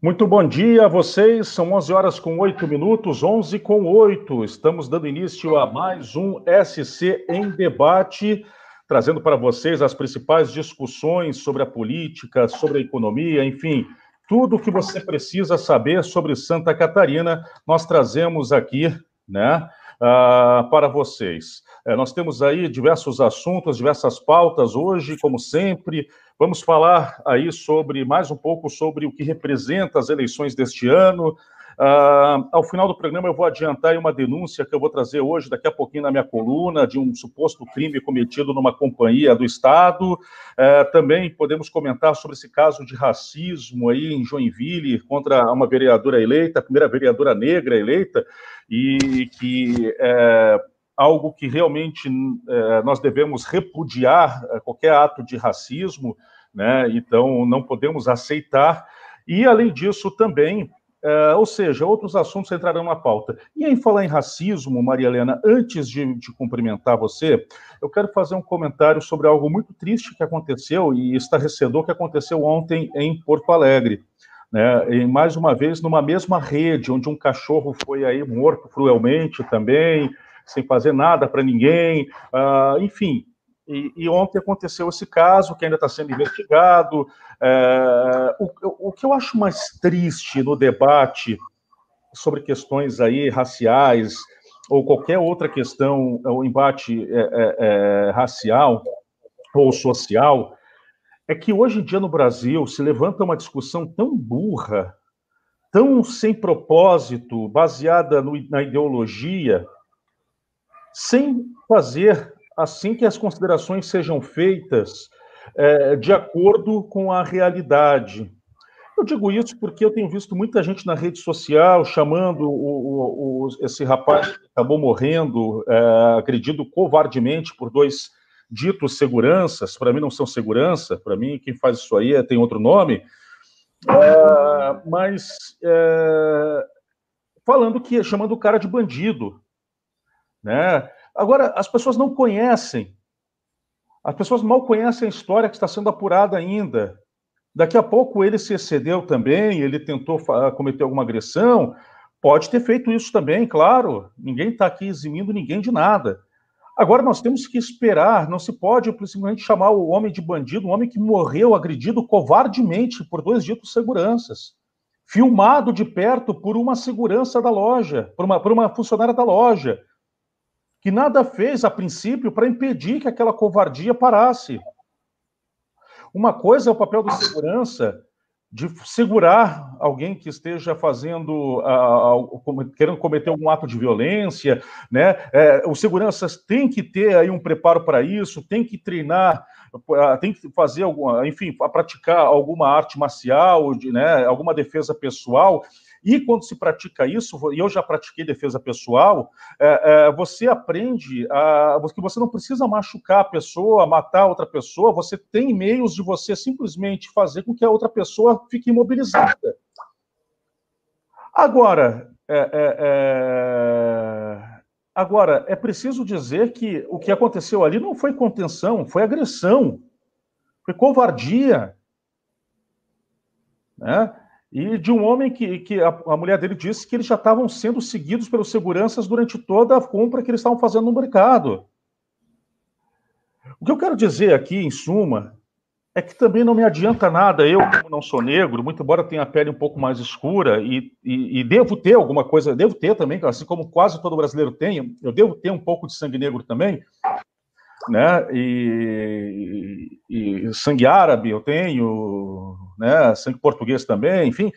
Muito bom dia a vocês. São 11 horas com 8 minutos, 11 com 8. Estamos dando início a mais um SC em debate, trazendo para vocês as principais discussões sobre a política, sobre a economia, enfim, tudo o que você precisa saber sobre Santa Catarina, nós trazemos aqui, né, uh, para vocês. Uh, nós temos aí diversos assuntos, diversas pautas hoje, como sempre. Vamos falar aí sobre mais um pouco sobre o que representa as eleições deste ano. Uh, ao final do programa, eu vou adiantar uma denúncia que eu vou trazer hoje, daqui a pouquinho, na minha coluna, de um suposto crime cometido numa companhia do Estado. Uh, também podemos comentar sobre esse caso de racismo aí em Joinville contra uma vereadora eleita, a primeira vereadora negra eleita, e que é algo que realmente é, nós devemos repudiar é, qualquer ato de racismo né? Então, não podemos aceitar. E, além disso, também, é, ou seja, outros assuntos entrarão na pauta. E em falar em racismo, Maria Helena, antes de, de cumprimentar você, eu quero fazer um comentário sobre algo muito triste que aconteceu e estarrecedor que aconteceu ontem em Porto Alegre. Né, e mais uma vez numa mesma rede, onde um cachorro foi aí morto cruelmente também, sem fazer nada para ninguém, uh, enfim, e, e, ontem aconteceu esse caso que ainda está sendo investigado. É, o, o, que eu acho mais triste no debate sobre questões aí raciais ou qualquer outra questão, o embate é, é, é, racial ou social, é que hoje em dia no Brasil se levanta uma discussão tão burra, tão sem propósito, baseada no, na ideologia, sem fazer assim que as considerações sejam feitas é, de acordo com a realidade. Eu digo isso porque eu tenho visto muita gente na rede social chamando o, o, o, esse rapaz que acabou morrendo, é, agredido covardemente por dois ditos seguranças. Para mim, não são segurança, para mim, quem faz isso aí é, tem outro nome. É, mas é, falando que chamando o cara de bandido, né? Agora, as pessoas não conhecem. As pessoas mal conhecem a história que está sendo apurada ainda. Daqui a pouco ele se excedeu também, ele tentou cometer alguma agressão. Pode ter feito isso também, claro. Ninguém está aqui eximindo ninguém de nada. Agora nós temos que esperar, não se pode simplesmente chamar o homem de bandido, um homem que morreu agredido covardemente por dois ditos seguranças, filmado de perto por uma segurança da loja, por uma, por uma funcionária da loja, que nada fez a princípio para impedir que aquela covardia parasse. Uma coisa é o papel do segurança de segurar alguém que esteja fazendo, querendo cometer algum ato de violência, né? É, os seguranças têm que ter aí um preparo para isso, tem que treinar, tem que fazer alguma, enfim, praticar alguma arte marcial, né? Alguma defesa pessoal. E quando se pratica isso, e eu já pratiquei defesa pessoal, é, é, você aprende a, que você não precisa machucar a pessoa, matar outra pessoa, você tem meios de você simplesmente fazer com que a outra pessoa fique imobilizada. Agora, é, é, é agora, é preciso dizer que o que aconteceu ali não foi contenção, foi agressão, foi covardia. Né? E de um homem que, que a, a, mulher dele disse que eles já estavam sendo seguidos pelos seguranças durante toda a compra que eles estavam fazendo no mercado. O que eu quero dizer aqui, em suma, é que também não me adianta nada, eu, como não sou negro, muito embora tenha a pele um pouco mais escura, e, e, e devo ter alguma coisa, devo ter também, assim como quase todo brasileiro tem, eu devo ter um pouco de sangue negro também, né? E, e, sangue árabe eu tenho, né? Sangue português também, enfim.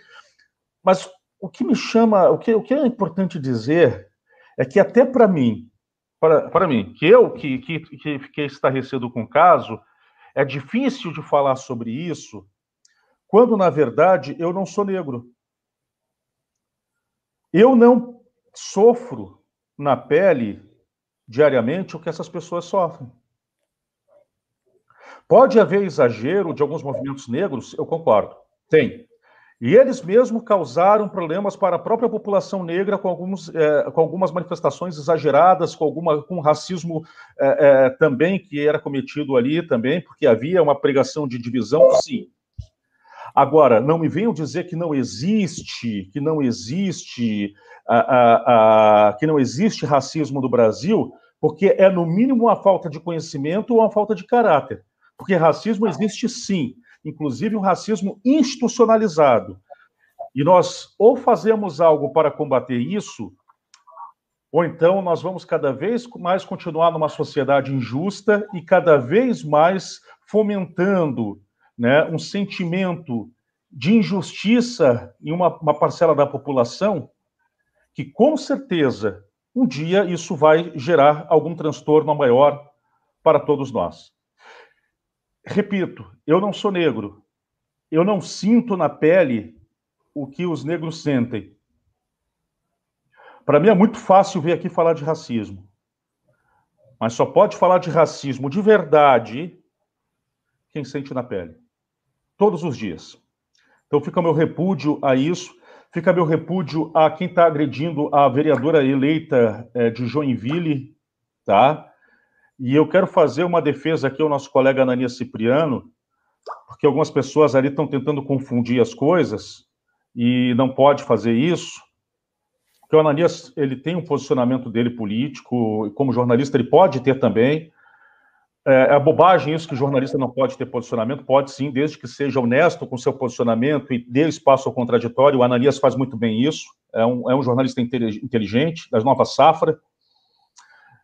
Mas o que me chama, o que, o que é importante dizer é que até para mim, para mim, que eu que, que, que fiquei estarrecido com o caso, é difícil de falar sobre isso, quando na verdade eu não sou negro. Eu não sofro na pele diariamente o que essas pessoas sofrem. Pode haver exagero de alguns movimentos negros, eu concordo. Tem. E eles mesmos causaram problemas para a própria população negra com, alguns, é, com algumas manifestações exageradas, com alguma com racismo é, é, também que era cometido ali também, porque havia uma pregação de divisão, sim. Agora, não me venham dizer que não existe, que não existe, uh, uh, que não existe racismo no Brasil, porque é no mínimo uma falta de conhecimento ou uma falta de caráter. Porque racismo existe sim, inclusive um racismo institucionalizado. E nós ou fazemos algo para combater isso, ou então nós vamos cada vez mais continuar numa sociedade injusta e cada vez mais fomentando né, um sentimento de injustiça em uma, uma parcela da população, que com certeza um dia isso vai gerar algum transtorno maior para todos nós. Repito, eu não sou negro, eu não sinto na pele o que os negros sentem. Para mim é muito fácil vir aqui falar de racismo. Mas só pode falar de racismo de verdade quem sente na pele. Todos os dias. Então fica meu repúdio a isso, fica meu repúdio a quem está agredindo a vereadora eleita é, de Joinville, tá? E eu quero fazer uma defesa aqui ao nosso colega Ananias Cipriano, porque algumas pessoas ali estão tentando confundir as coisas e não pode fazer isso. Porque o Ananias ele tem um posicionamento dele político, como jornalista ele pode ter também. É, é bobagem isso que jornalista não pode ter posicionamento, pode sim, desde que seja honesto com seu posicionamento e dê espaço ao contraditório. O Ananias faz muito bem isso, é um, é um jornalista inteligente, das nova safra.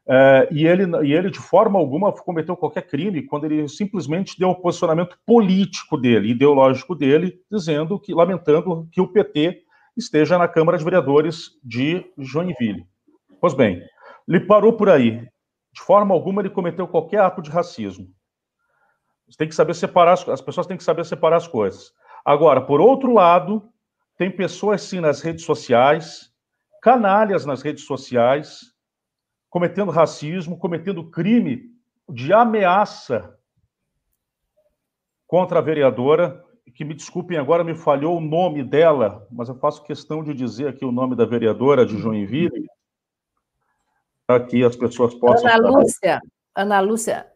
É, e, ele, e ele, de forma alguma, cometeu qualquer crime quando ele simplesmente deu o posicionamento político dele, ideológico dele, dizendo que, lamentando que o PT esteja na Câmara de Vereadores de Joinville. Pois bem, ele parou por aí. De forma alguma ele cometeu qualquer ato de racismo. Você tem que saber separar as, as pessoas têm que saber separar as coisas. Agora, por outro lado, tem pessoas sim nas redes sociais, canalhas nas redes sociais, cometendo racismo, cometendo crime de ameaça contra a vereadora que me desculpem agora, me falhou o nome dela, mas eu faço questão de dizer aqui o nome da vereadora de Joinville, para que as pessoas possam. Ana Lúcia. Ana Lúcia.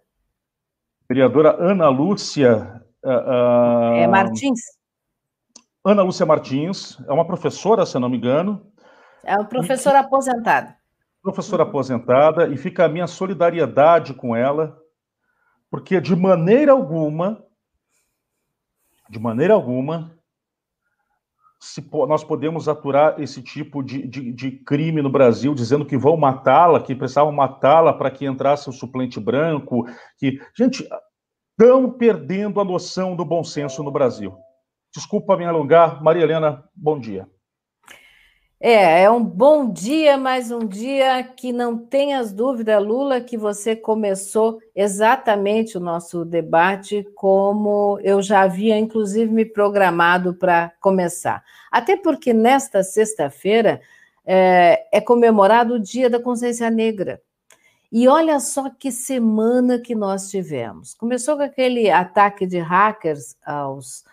Vereadora Ana Lúcia. Uh, é Martins? Ana Lúcia Martins, é uma professora, se não me engano. É uma professora e, aposentada. Professora aposentada, e fica a minha solidariedade com ela, porque de maneira alguma de maneira alguma, se nós podemos aturar esse tipo de, de, de crime no Brasil, dizendo que vão matá-la, que precisavam matá-la para que entrasse o suplente branco, que gente estão perdendo a noção do bom senso no Brasil. Desculpa me alongar, Maria Helena, bom dia. É, é um bom dia, mais um dia que não tenhas dúvida, Lula, que você começou exatamente o nosso debate como eu já havia, inclusive, me programado para começar. Até porque nesta sexta-feira é, é comemorado o Dia da Consciência Negra. E olha só que semana que nós tivemos. Começou com aquele ataque de hackers aos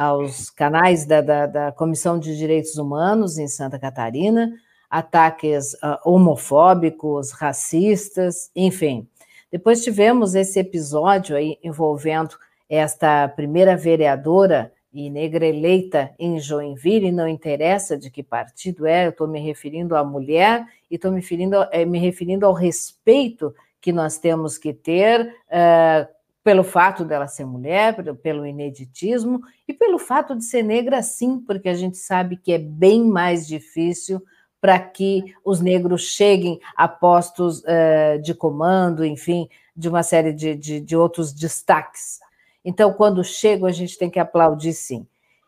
aos canais da, da, da, Comissão de Direitos Humanos em Santa Catarina, ataques uh, homofóbicos, racistas, enfim. Depois tivemos esse episódio aí envolvendo esta primeira vereadora e negra eleita em Joinville, não interessa de que partido é, eu estou me referindo à mulher e estou me, referindo, eh, me referindo ao respeito que nós temos que ter uh, pelo fato dela ser mulher, pelo ineditismo e pelo fato de ser negra, sim, porque a gente sabe que é bem mais difícil para que os negros cheguem a postos uh, de comando, enfim, de uma série de, de, de, outros destaques. Então, quando chegam, a gente tem que aplaudir, sim.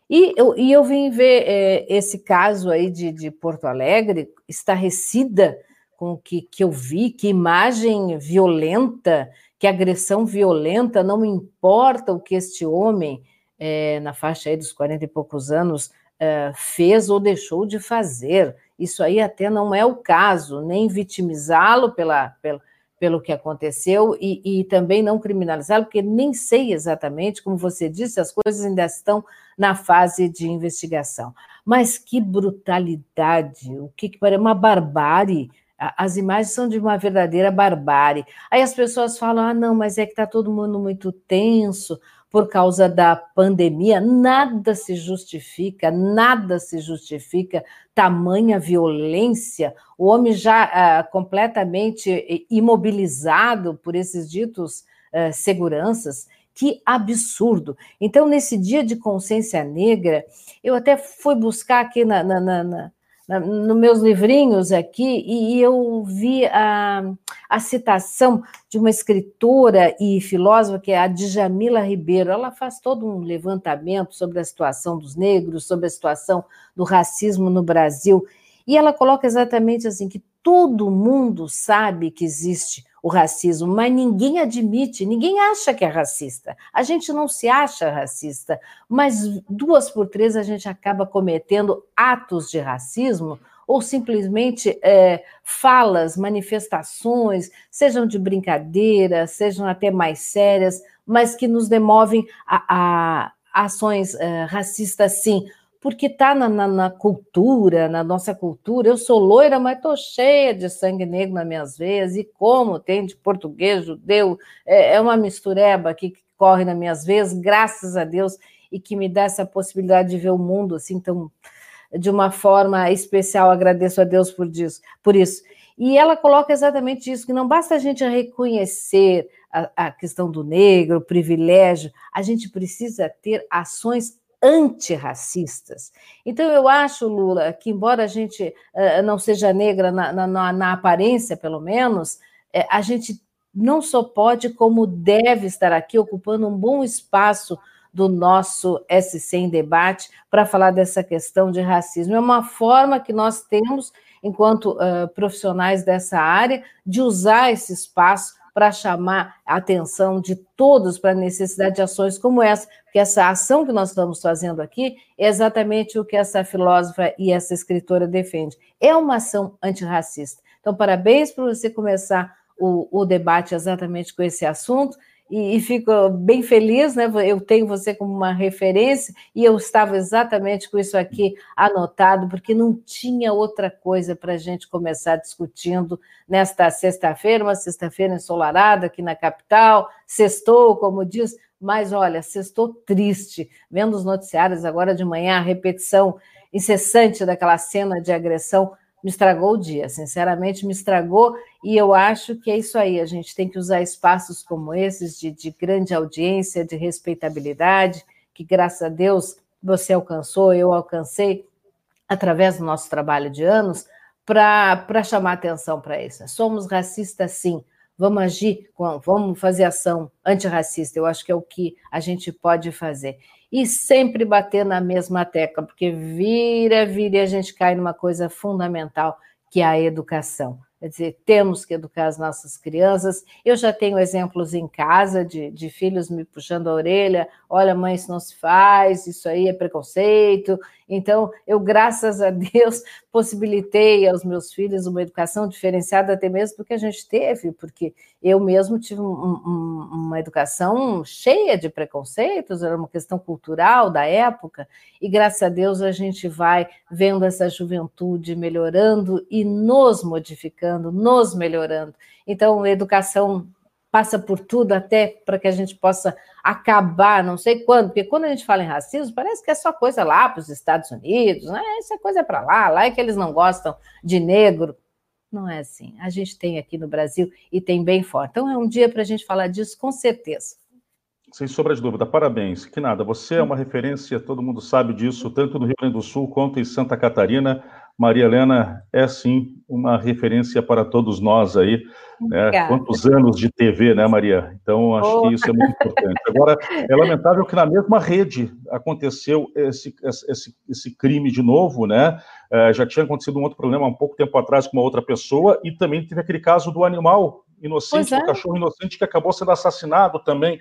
E eu, e eu vim ver é, esse caso aí de, de Porto Alegre, estarrecida com o que, que eu vi, que imagem violenta que agressão violenta, não importa o que este homem, é, na faixa aí dos 40 e poucos anos, é, fez ou deixou de fazer. Isso aí até não é o caso, nem vitimizá-lo pela, pela, pelo que aconteceu e, e também não criminalizá-lo, porque nem sei exatamente, como você disse, as coisas ainda estão na fase de investigação. Mas que brutalidade, o que, que parece uma barbárie as imagens são de uma verdadeira barbárie. Aí as pessoas falam: ah, não, mas é que está todo mundo muito tenso, por causa da pandemia. Nada se justifica, nada se justifica tamanha violência. O homem já ah, completamente imobilizado por esses ditos ah, seguranças. Que absurdo! Então, nesse dia de consciência negra, eu até fui buscar aqui na, na, na nos meus livrinhos aqui, e eu vi a, a citação de uma escritora e filósofa, que é a Djamila Ribeiro. Ela faz todo um levantamento sobre a situação dos negros, sobre a situação do racismo no Brasil, e ela coloca exatamente assim, que todo mundo sabe que existe o racismo, mas ninguém admite, ninguém acha que é racista. A gente não se acha racista, mas duas por três a gente acaba cometendo atos de racismo ou simplesmente é, falas, manifestações, sejam de brincadeira, sejam até mais sérias, mas que nos demovem a, a ações é, racistas, sim porque está na, na, na, cultura, na nossa cultura. Eu sou loira, mas estou cheia de sangue negro nas minhas veias, e como tem de português, judeu, é, é uma mistureba aqui que corre nas minhas veias, graças a Deus, e que me dá essa possibilidade de ver o mundo assim tão de uma forma especial. Agradeço a Deus por, disso, por isso. E ela coloca exatamente isso: que não basta a gente reconhecer a, a questão do negro, o privilégio, a gente precisa ter ações antirracistas. Então, eu acho, Lula, que embora a gente uh, não seja negra na, na, na aparência, pelo menos, uh, a gente não só pode, como deve estar aqui ocupando um bom espaço do nosso SC em debate para falar dessa questão de racismo. É uma forma que nós temos, enquanto uh, profissionais dessa área, de usar esse espaço para chamar a atenção de todos para a necessidade de ações como essa, porque essa ação que nós estamos fazendo aqui é exatamente o que essa filósofa e essa escritora defende. É uma ação antirracista. Então, parabéns por você começar o, o debate exatamente com esse assunto e, e, fico bem feliz, né? Eu tenho você como uma referência e eu estava exatamente com isso aqui anotado, porque não tinha outra coisa para a gente começar discutindo nesta sexta-feira, uma sexta-feira ensolarada aqui na capital, sextou, como diz, mas olha, sextou triste, vendo os noticiários agora de manhã, a repetição incessante daquela cena de agressão me estragou o dia, sinceramente me estragou, e eu acho que é isso aí, a gente tem que usar espaços como esses, de, de grande audiência, de respeitabilidade, que graças a Deus você alcançou, eu alcancei, através do nosso trabalho de anos, para chamar atenção para isso. Somos racistas, sim, vamos agir, vamos fazer ação antirracista, eu acho que é o que a gente pode fazer e sempre bater na mesma tecla, porque vira, vira e a gente cai numa coisa fundamental, que é a educação. Quer dizer, temos que educar as nossas crianças. Eu já tenho exemplos em casa de, de filhos me puxando a orelha: olha, mãe, isso não se faz, isso aí é preconceito. Então, eu, graças a Deus, possibilitei aos meus filhos uma educação diferenciada, até mesmo porque a gente teve, porque eu mesmo tive um, um, uma educação cheia de preconceitos, era uma questão cultural da época, e graças a Deus a gente vai vendo essa juventude melhorando e nos modificando, nos melhorando. Então, educação passa por tudo até para que a gente possa acabar, não sei quando, porque quando a gente fala em racismo, parece que é só coisa lá para os Estados Unidos, né? Essa coisa é para lá, lá é que eles não gostam de negro. Não é assim. A gente tem aqui no Brasil e tem bem forte. Então é um dia para a gente falar disso com certeza. Sem sombra de dúvida, parabéns. Que nada, você é uma referência, todo mundo sabe disso, tanto no Rio Grande do Sul quanto em Santa Catarina. Maria Helena é sim uma referência para todos nós aí. Né? Quantos anos de TV, né, Maria? Então, acho oh. que isso é muito importante. Agora, é lamentável que na mesma rede aconteceu esse, esse, esse crime de novo, né? É, já tinha acontecido um outro problema há um pouco tempo atrás com uma outra pessoa, e também teve aquele caso do animal inocente, é. do cachorro inocente que acabou sendo assassinado também.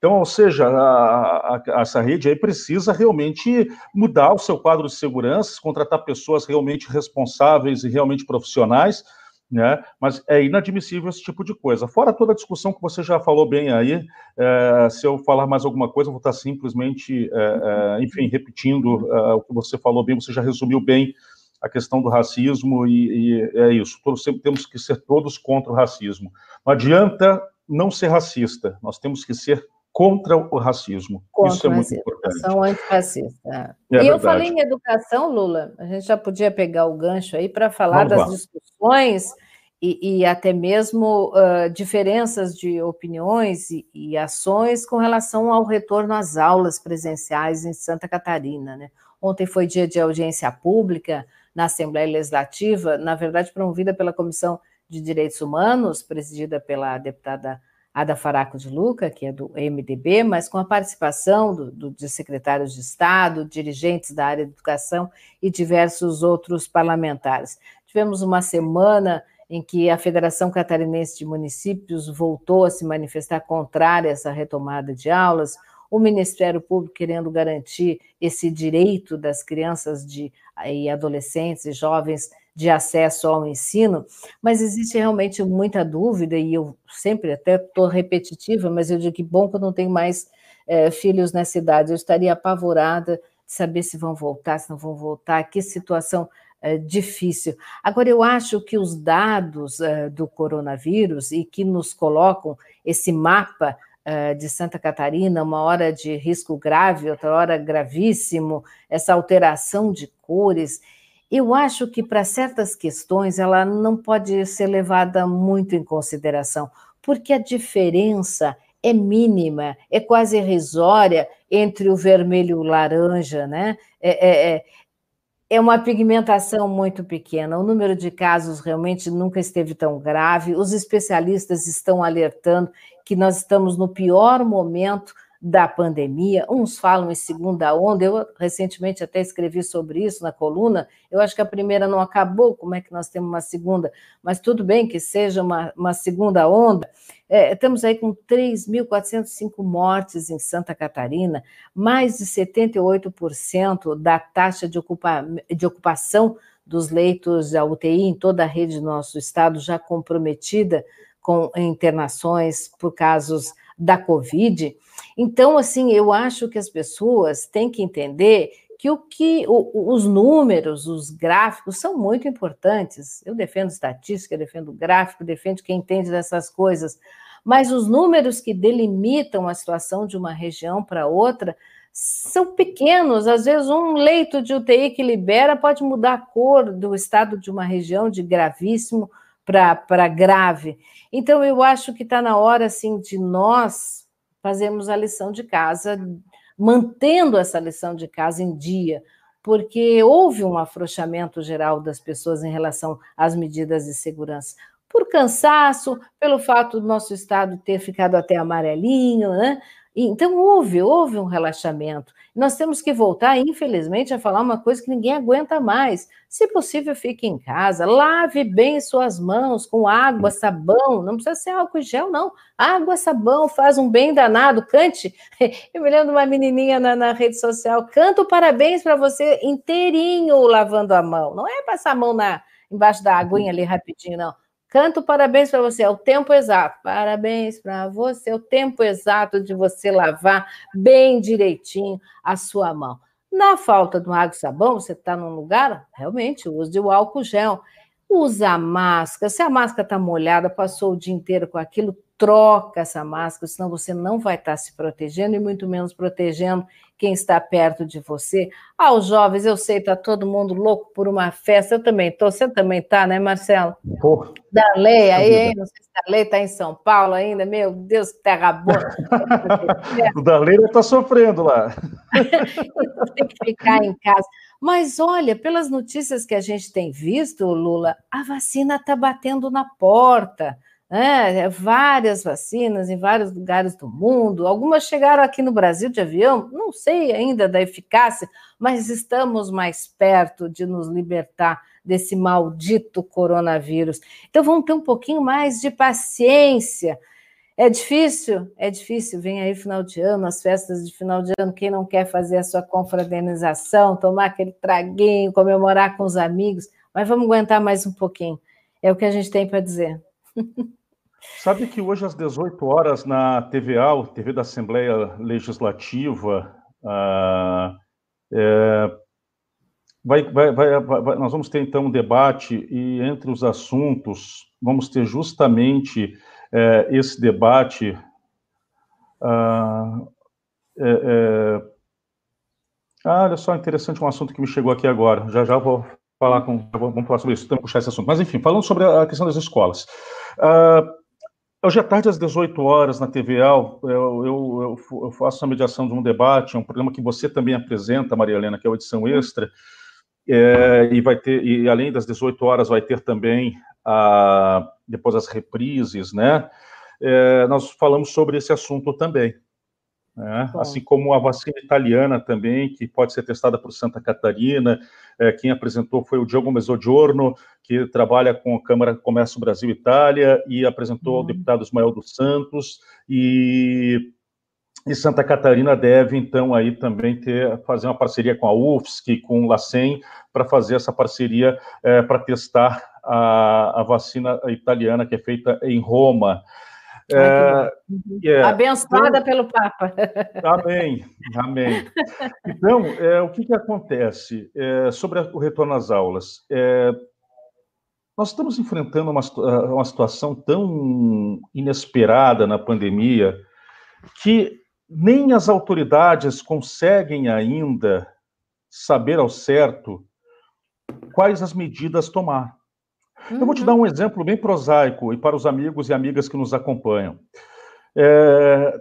Então, ou seja, a, a, essa rede aí precisa realmente mudar o seu quadro de segurança, contratar pessoas realmente responsáveis e realmente profissionais, né? Mas é inadmissível esse tipo de coisa. Fora toda a discussão que você já falou bem aí, é, se eu falar mais alguma coisa, vou estar simplesmente, é, é, enfim, repetindo é, o que você falou bem, você já resumiu bem a questão do racismo e, e é isso. Todos, temos que ser todos contra o racismo. Não adianta não ser racista, nós temos que ser contra o racismo. Contra Isso é muito importante. Ação antirracista. É, é e verdade. eu falei em educação, Lula, a gente já podia pegar o gancho aí para falar Vamos das lá. discussões e, e, até mesmo uh, diferenças de opiniões e, e, ações com relação ao retorno às aulas presenciais em Santa Catarina. Né? Ontem foi dia de audiência pública na Assembleia Legislativa, na verdade promovida pela Comissão de Direitos Humanos, presidida pela deputada Ada Faraco de Luca, que é do MDB, mas com a participação do, do, de secretários de Estado, dirigentes da área de educação e diversos outros parlamentares. Tivemos uma semana em que a Federação Catarinense de Municípios voltou a se manifestar contrária a essa retomada de aulas, o Ministério Público querendo garantir esse direito das crianças de, e adolescentes e jovens de acesso ao ensino, mas existe realmente muita dúvida, e eu sempre até estou repetitiva, mas eu digo que bom que eu não tenho mais é, filhos nessa idade, eu estaria apavorada de saber se vão voltar, se não vão voltar, que situação é, difícil. Agora, eu acho que os dados é, do coronavírus e que nos colocam esse mapa é, de Santa Catarina, uma hora de risco grave, outra hora gravíssimo, essa alteração de cores, eu acho que para certas questões ela não pode ser levada muito em consideração, porque a diferença é mínima, é quase irrisória entre o vermelho e o laranja, né? É, é, é, é uma pigmentação muito pequena. O número de casos realmente nunca esteve tão grave. Os especialistas estão alertando que nós estamos no pior momento da pandemia, uns falam em segunda onda, eu recentemente até escrevi sobre isso na coluna, eu acho que a primeira não acabou, como é que nós temos uma segunda? Mas tudo bem que seja uma, uma segunda onda, é, estamos aí com 3.405 mortes em Santa Catarina, mais de 78% da taxa de, ocupa, de ocupação dos leitos da UTI em toda a rede do nosso estado já comprometida com internações por casos da Covid. Então, assim, eu acho que as pessoas têm que entender que o que o, os números, os gráficos são muito importantes. Eu defendo estatística, defendo gráfico, defendo quem entende dessas coisas, mas os números que delimitam a situação de uma região para outra são pequenos. Às vezes, um leito de UTI que libera pode mudar a cor do estado de uma região de gravíssimo para grave. Então, eu acho que está na hora, assim, de nós fazermos a lição de casa, mantendo essa lição de casa em dia, porque houve um afrouxamento geral das pessoas em relação às medidas de segurança. Por cansaço, pelo fato do nosso estado ter ficado até amarelinho, né? Então, houve, houve um relaxamento. Nós temos que voltar, infelizmente, a falar uma coisa que ninguém aguenta mais. Se possível, fique em casa, lave bem suas mãos com água, sabão, não precisa ser álcool gel, não. Água, sabão, faz um bem danado, cante. Eu me lembro de uma menininha na, na rede social, canto parabéns para você inteirinho lavando a mão. Não é passar a mão na, embaixo da aguinha ali rapidinho, não. Canto parabéns para você, é o tempo exato. Parabéns para você, é o tempo exato de você lavar bem direitinho a sua mão. Na falta do água e sabão, você está num lugar, realmente, use o álcool gel. Usa a máscara. Se a máscara está molhada, passou o dia inteiro com aquilo, troca essa máscara, senão você não vai estar se protegendo e muito menos protegendo quem está perto de você. Ah, os jovens, eu sei, está todo mundo louco por uma festa, eu também estou, você também está, né, Marcelo? Porra. Da lei aí, hein? Não sei se a lei está em São Paulo ainda, meu Deus, que terra boa. o da lei está sofrendo lá. tem que ficar em casa. Mas olha, pelas notícias que a gente tem visto, Lula, a vacina está batendo na porta né? várias vacinas em vários lugares do mundo. Algumas chegaram aqui no Brasil de avião, não sei ainda da eficácia, mas estamos mais perto de nos libertar desse maldito coronavírus. Então vamos ter um pouquinho mais de paciência. É difícil? É difícil. Vem aí final de ano, as festas de final de ano. Quem não quer fazer a sua confraternização, tomar aquele traguinho, comemorar com os amigos, mas vamos aguentar mais um pouquinho. É o que a gente tem para dizer. Sabe que hoje às 18 horas na TVA, TV da Assembleia Legislativa, ah, é, vai, vai, vai, nós vamos ter então um debate e entre os assuntos vamos ter justamente é, esse debate Ah, é, é... ah, olha só, interessante um assunto que me chegou aqui agora. Já já vou falar com. Vamos falar sobre isso, que puxar esse assunto. Mas, enfim, falando sobre a questão das escolas. Uh, Hoje à tarde, às 18 horas, na TVA, eu, eu, eu, faço a mediação de um debate, é um programa que você também apresenta, Maria Helena, que é a edição extra, é, e vai ter, e além das 18 horas, vai ter também, a, depois as reprises, né? É, nós falamos sobre esse assunto também. Né? Assim como a vacina italiana também, que pode ser testada por Santa Catarina. É, quem apresentou foi o Diogo Mezzogiorno, que trabalha com a Câmara de Comércio Brasil-Itália, e apresentou uhum. ao deputado Ismael dos Santos. E, e, Santa Catarina deve, então, aí também ter, fazer uma parceria com a UFSC, com o LACEN, para fazer essa parceria é, para testar a, a vacina italiana que é feita em Roma. É, é, Abençoada então, pelo Papa. Amém, amém. Então, é, o que, que acontece é, sobre o retorno às aulas? É, nós estamos enfrentando uma, uma situação tão inesperada na pandemia que nem as autoridades conseguem ainda saber ao certo quais as medidas tomar. Uhum. Eu vou te dar um exemplo bem prosaico e para os amigos e amigas que nos acompanham. É,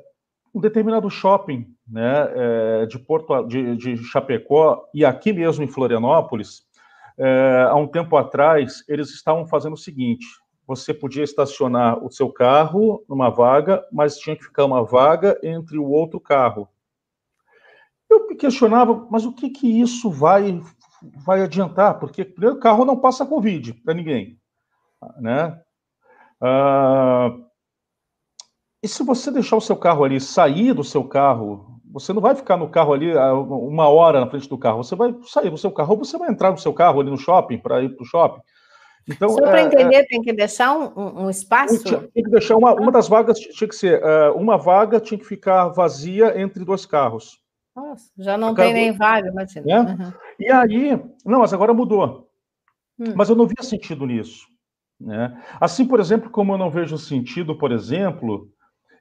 um determinado shopping né, é, de, Porto, de, de, Chapecó e aqui mesmo em Florianópolis, é, há um tempo atrás, eles estavam fazendo o seguinte: você podia estacionar o seu carro numa vaga, mas tinha que ficar uma vaga entre o outro carro. Eu me questionava, mas o que, que isso vai vai adiantar, porque primeiro o carro não passa Covid para ninguém, né? Ah, e se você deixar o seu carro ali, sair do seu carro, você não vai ficar no carro ali ah, uma hora na frente do carro, você vai sair do seu carro, ou você vai entrar no seu carro ali no shopping, para ir para o shopping. Então, Só para é, entender, é, tem que deixar um, um espaço? Tem que deixar uma, uma das vagas, tinha que ser, uh, uma vaga tinha que ficar vazia entre dois carros. Nossa, já não tem nem vaga, imagina. Né? Uhum. E aí, não, mas agora mudou. Hum. Mas eu não via sentido nisso. Né? Assim, por exemplo, como eu não vejo sentido, por exemplo,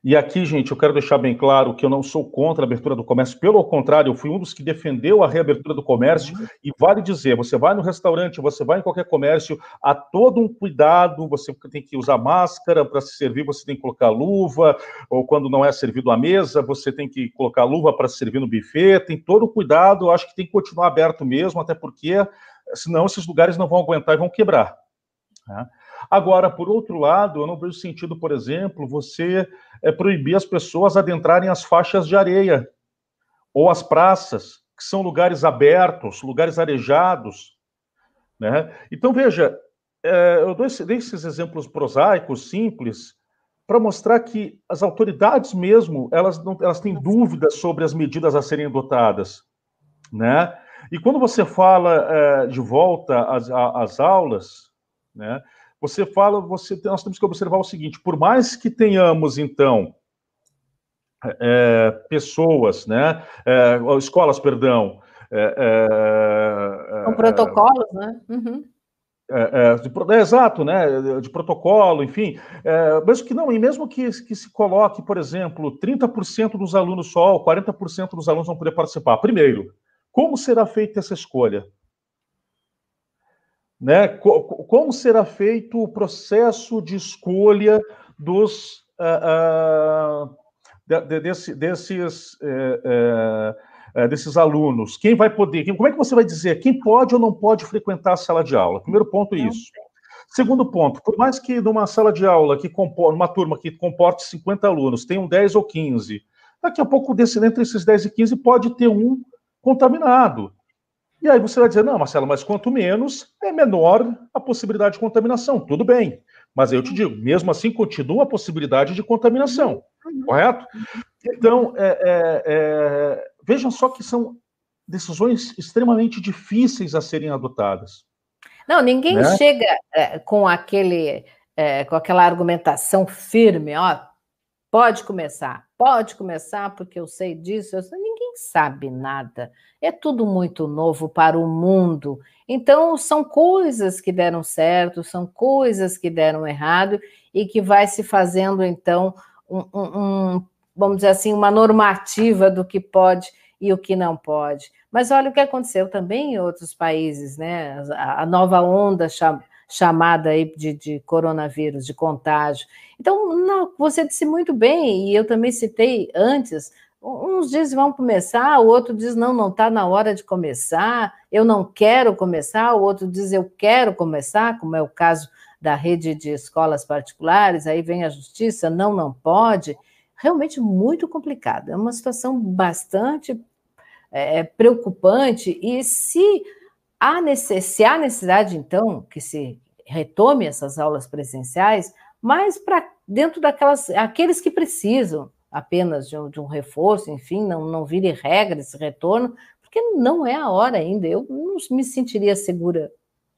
e aqui, gente, eu quero deixar bem claro que eu não sou contra a abertura do comércio, pelo contrário, eu fui um dos que defendeu a reabertura do comércio, uhum. e vale dizer, você vai no restaurante, você vai em qualquer comércio, há todo um cuidado, você tem que usar máscara para se servir, você tem que colocar luva, ou quando não é servido à mesa, você tem que colocar luva para se servir no buffet, tem todo o cuidado, eu acho que tem que continuar aberto mesmo, até porque senão esses lugares não vão aguentar e vão quebrar. Né? Agora, por outro lado, eu não vejo sentido, por exemplo, você é, proibir as pessoas adentrarem as faixas de areia ou as praças, que são lugares abertos, lugares arejados. Né? Então, veja, é, eu dou esse, dei esses exemplos prosaicos, simples, para mostrar que as autoridades mesmo, elas, não, elas têm dúvidas sobre as medidas a serem adotadas. Né? E quando você fala é, de volta às, às aulas, né, você fala, você, nós temos que observar o seguinte: por mais que tenhamos, então, é, pessoas, né, é, escolas, perdão. É, é Com protocolos, né? Uhum. É, é, de, é, exato, né? De protocolo, enfim. É, mesmo que não, e mesmo que, que se coloque, por exemplo, 30% dos alunos só, 40% dos alunos vão poder participar. Primeiro, como será feita essa escolha? Né? Como será feito o processo de escolha dos uh, uh, de, desse, desses, uh, desses alunos? Quem vai poder? Como é que você vai dizer quem pode ou não pode frequentar a sala de aula? Primeiro ponto é isso. Segundo ponto, por mais que numa sala de aula que comporte, numa turma que comporte 50 alunos, tenham 10 ou 15, daqui a pouco desse, entre esses 10 e 15 pode ter um contaminado. E aí você vai dizer, não, Marcelo, mas quanto menos, é menor a possibilidade de contaminação. Tudo bem. Mas eu te digo, mesmo assim, continua a possibilidade de contaminação, uhum. correto? Então, é, é, é, vejam só que são decisões extremamente difíceis a serem adotadas. Não, ninguém né? chega é, com aquele é, com aquela argumentação firme, ó, pode começar, pode começar, porque eu sei disso, eu sei, ninguém sabe nada. É tudo muito novo para o mundo. Então, são coisas que deram certo, são coisas que deram errado e que vai se fazendo, então, um, um, vamos dizer assim, uma normativa do que pode e o que não pode. Mas olha o que aconteceu também em outros países, né? A, nova onda cham, chamada aí de, de, coronavírus, de contágio. Então, não, você disse muito bem, e eu também citei antes, uns dizem vão começar, o outro diz não, não está na hora de começar, eu não quero começar, o outro diz eu quero começar, como é o caso da rede de escolas particulares, aí vem a justiça, não, não pode. Realmente muito complicado, é uma situação bastante é, preocupante, e se há, se há necessidade, então, que se retome essas aulas presenciais, mas para dentro daquelas, aqueles que precisam apenas de um, de um reforço, enfim, não, não vire regra esse retorno, porque não é a hora ainda. Eu não me sentiria segura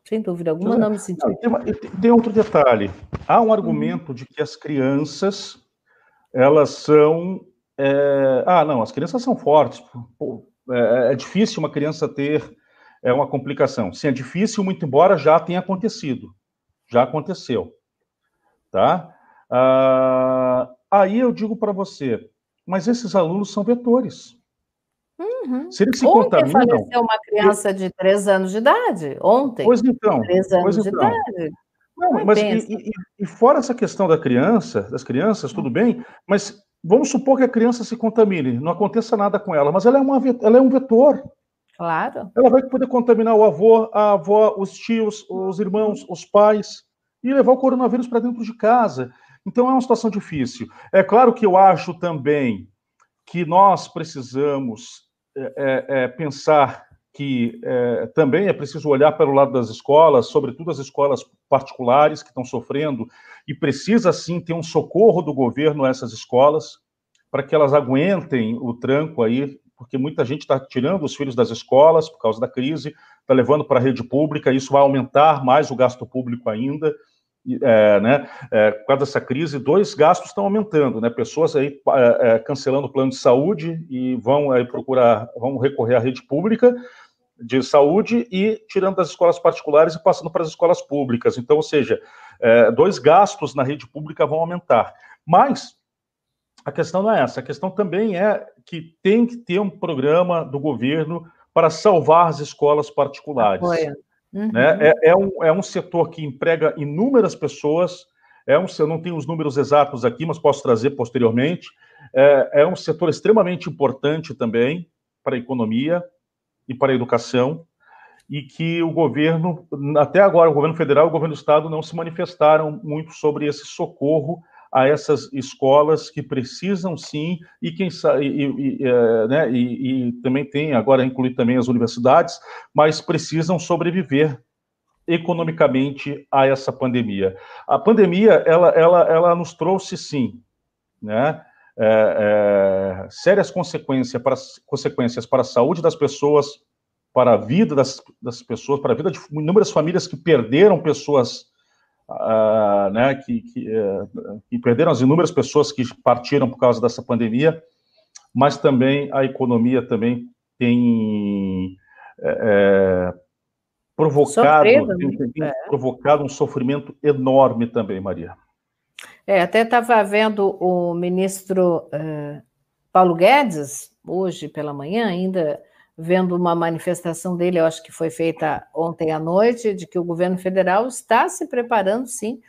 sem dúvida alguma, não me senti. Não, tem, tem, outro detalhe. Há um argumento de que as crianças, elas são. É... ah, não, as crianças são fortes. Pô, é, é, difícil uma criança ter é, uma complicação. Sim, é difícil, muito embora já tenha acontecido. Já aconteceu. Tá? Ah, aí eu digo para você, mas esses alunos são vetores. Uhum. Se eles se Ontem contaminam. faleceu uma criança de três anos de idade. Ontem. Pois então. Três anos de então. idade. Não, mas e, e, e, fora essa questão da criança, das crianças, tudo bem, mas vamos supor que a criança se contamine, não aconteça nada com ela, mas ela é, uma, ela é um vetor. Claro. Ela vai poder contaminar o avô, a avó, os tios, os irmãos, os pais, e levar o coronavírus para dentro de casa. Então é uma situação difícil. É claro que eu acho também que nós precisamos é, é, é, pensar que é, também é preciso olhar para o lado das escolas, sobretudo as escolas particulares que estão sofrendo, e precisa sim ter um socorro do governo a essas escolas, para que elas aguentem o tranco aí, porque muita gente está tirando os filhos das escolas por causa da crise, está levando para a rede pública, isso vai aumentar mais o gasto público ainda é, né, é, por causa dessa crise, dois gastos estão aumentando, né? Pessoas aí é, é, cancelando o plano de saúde e vão aí procurar, vão recorrer à rede pública de saúde e tirando das escolas particulares e passando para as escolas públicas. Então, ou seja, é, dois gastos na rede pública vão aumentar. Mas a questão não é essa, a questão também é que tem que ter um programa do governo para salvar as escolas particulares. Apoio. Uhum. Né? É, é, um, é um setor que emprega inúmeras pessoas, é um, eu não tenho os números exatos aqui, mas posso trazer posteriormente. É, é um setor extremamente importante também para a economia e para a educação, e que o governo, até agora, o governo federal e o governo do estado não se manifestaram muito sobre esse socorro a essas escolas que precisam sim, e quem sabe, e, e, é, né, e, e também tem, agora incluir também as universidades, mas precisam sobreviver economicamente a essa pandemia. A pandemia, ela, ela, ela nos trouxe sim, né, é, é, sérias consequências para, consequências para a saúde das pessoas, para a vida das, das pessoas, para a vida de inúmeras famílias que perderam pessoas uh, né, que, que, uh, que, perderam as inúmeras pessoas que partiram por causa dessa pandemia, mas também a economia também tem é, provocado, tem, né? tem é. provocado um sofrimento enorme também, Maria. É, até estava vendo o ministro uh, Paulo Guedes, hoje pela manhã, ainda vendo uma manifestação dele, eu acho que foi feita ontem à noite, de que o governo federal está se preparando, sim,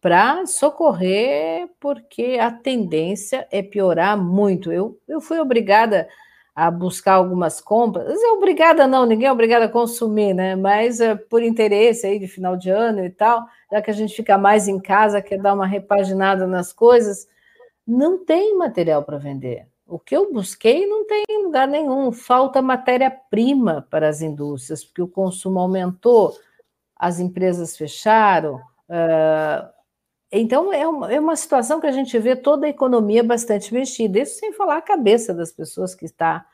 para socorrer, porque a tendência é piorar muito. Eu, eu fui obrigada a buscar algumas compras, é obrigada não, ninguém é obrigado a consumir, né? Mas é, por interesse aí de final de ano e tal, já que a gente fica mais em casa, quer dar uma repaginada nas coisas, não tem material para vender. O que eu busquei não tem lugar nenhum. Falta matéria-prima para as indústrias, porque o consumo aumentou, as empresas fecharam. Uh, então, é uma, é uma situação que a gente vê toda a economia bastante mexida. Isso sem falar a cabeça das pessoas que está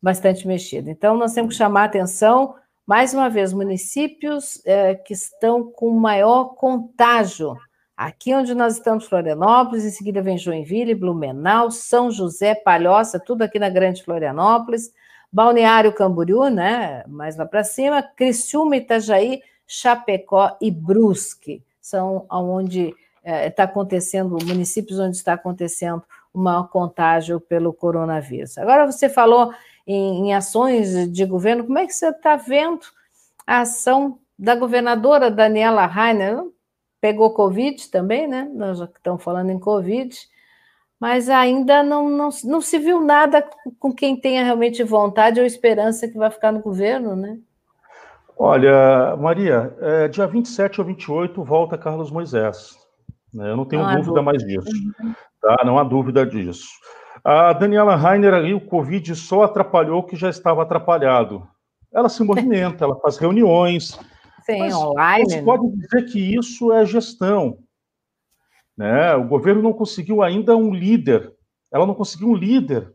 bastante mexida. Então, nós temos que chamar a atenção, mais uma vez, municípios eh, que estão com maior contágio Aqui onde nós estamos, Florianópolis, em seguida vem Joinville, Blumenau, São José, Palhoça, tudo aqui na Grande Florianópolis, Balneário Camboriú, né, mais lá para cima, Criciúma, Itajaí, Chapecó e Brusque, são onde está é, acontecendo, municípios onde está acontecendo maior contágio pelo coronavírus. Agora, você falou em, em ações de governo, como é que você está vendo a ação da governadora Daniela Rainer? Pegou Covid também, né? Nós já estamos falando em Covid, mas ainda não, não, não se viu nada com quem tenha realmente vontade ou esperança que vai ficar no governo, né? Olha, Maria, é, dia 27 ou 28 volta Carlos Moisés. Né? Eu não tenho não dúvida, dúvida mais disso. Tá? Não há dúvida disso. A Daniela Rainer ali, o Covid só atrapalhou o que já estava atrapalhado. Ela se movimenta, ela faz reuniões. Sim, online. Você pode dizer que isso é gestão. Né? O governo não conseguiu ainda um líder. Ela não conseguiu um líder.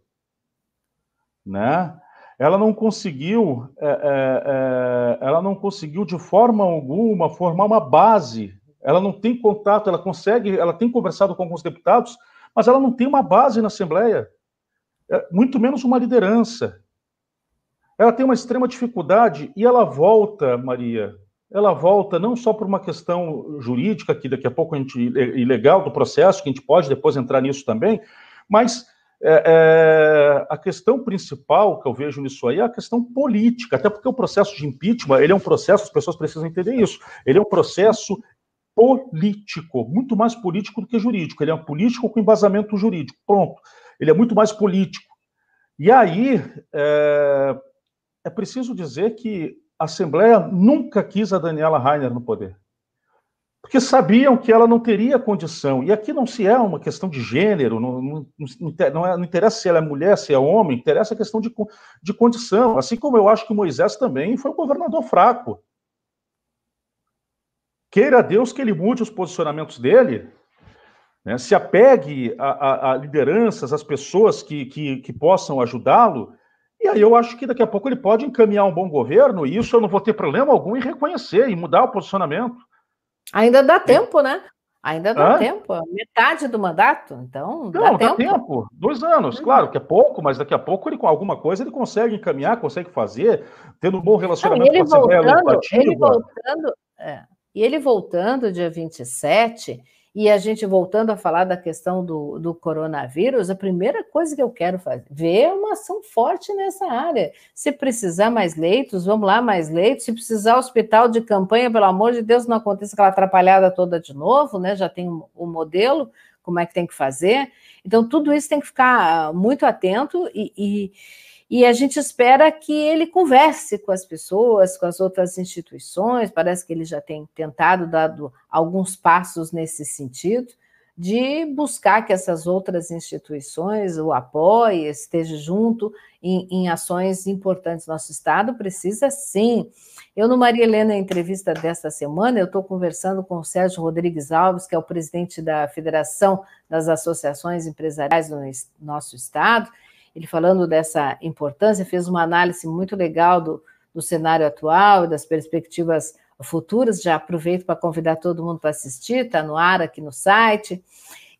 Né? Ela não conseguiu, é, é, é, ela não conseguiu de forma alguma formar uma base. Ela não tem contato, ela consegue, ela tem conversado com alguns deputados, mas ela não tem uma base na Assembleia, é, muito menos uma liderança. Ela tem uma extrema dificuldade e ela volta, Maria, ela volta não só por uma questão jurídica, que daqui a pouco a gente, ilegal do processo, que a gente pode depois entrar nisso também, mas é, é, a questão principal que eu vejo nisso aí é a questão política, até porque o processo de impeachment, ele é um processo, as pessoas precisam entender isso, ele é um processo político, muito mais político do que jurídico. Ele é um político com embasamento jurídico. Pronto. Ele é muito mais político. E aí é, é preciso dizer que a Assembleia nunca quis a Daniela Rainer no poder. Porque sabiam que ela não teria condição. E aqui não se é uma questão de gênero, não, não, não, é, não interessa se ela é mulher, se é homem, interessa a questão de, de condição. Assim como eu acho que Moisés também foi um governador fraco. Queira Deus que ele mude os posicionamentos dele, né? se apegue a, a, a, lideranças, às pessoas que, que, que possam ajudá-lo, e aí eu acho que daqui a pouco ele pode encaminhar um bom governo, e isso eu não vou ter problema algum em reconhecer e mudar o posicionamento. Ainda dá tempo, né? Ainda dá Hã? tempo, metade do mandato, então dá Não, tempo. dá tempo, dois anos, uhum. claro que é pouco, mas daqui a pouco ele com alguma coisa ele consegue encaminhar, consegue fazer, tendo um bom relacionamento Não, com a Assembleia voltando, Ele voltando, é, e ele voltando dia 27, e a gente voltando a falar da questão do, do coronavírus, a primeira coisa que eu quero fazer, ver é uma ação forte nessa área. Se precisar mais leitos, vamos lá, mais leitos. Se precisar hospital de campanha, pelo amor de Deus, não aconteça aquela atrapalhada toda de novo, né? Já tem o um modelo, como é que tem que fazer. Então, tudo isso tem que ficar muito atento e, e e a gente espera que ele converse com as pessoas, com as outras instituições. Parece que ele já tem tentado, dado alguns passos nesse sentido, de buscar que essas outras instituições o apoiem, esteja junto em, em ações importantes. Nosso Estado precisa sim. Eu, no Maria Helena, entrevista desta semana, eu estou conversando com o Sérgio Rodrigues Alves, que é o presidente da Federação das Associações Empresariais do nosso Estado, ele falando dessa importância, fez uma análise muito legal do, do cenário atual e das perspectivas futuras. Já aproveito para convidar todo mundo para assistir, está no ar aqui no site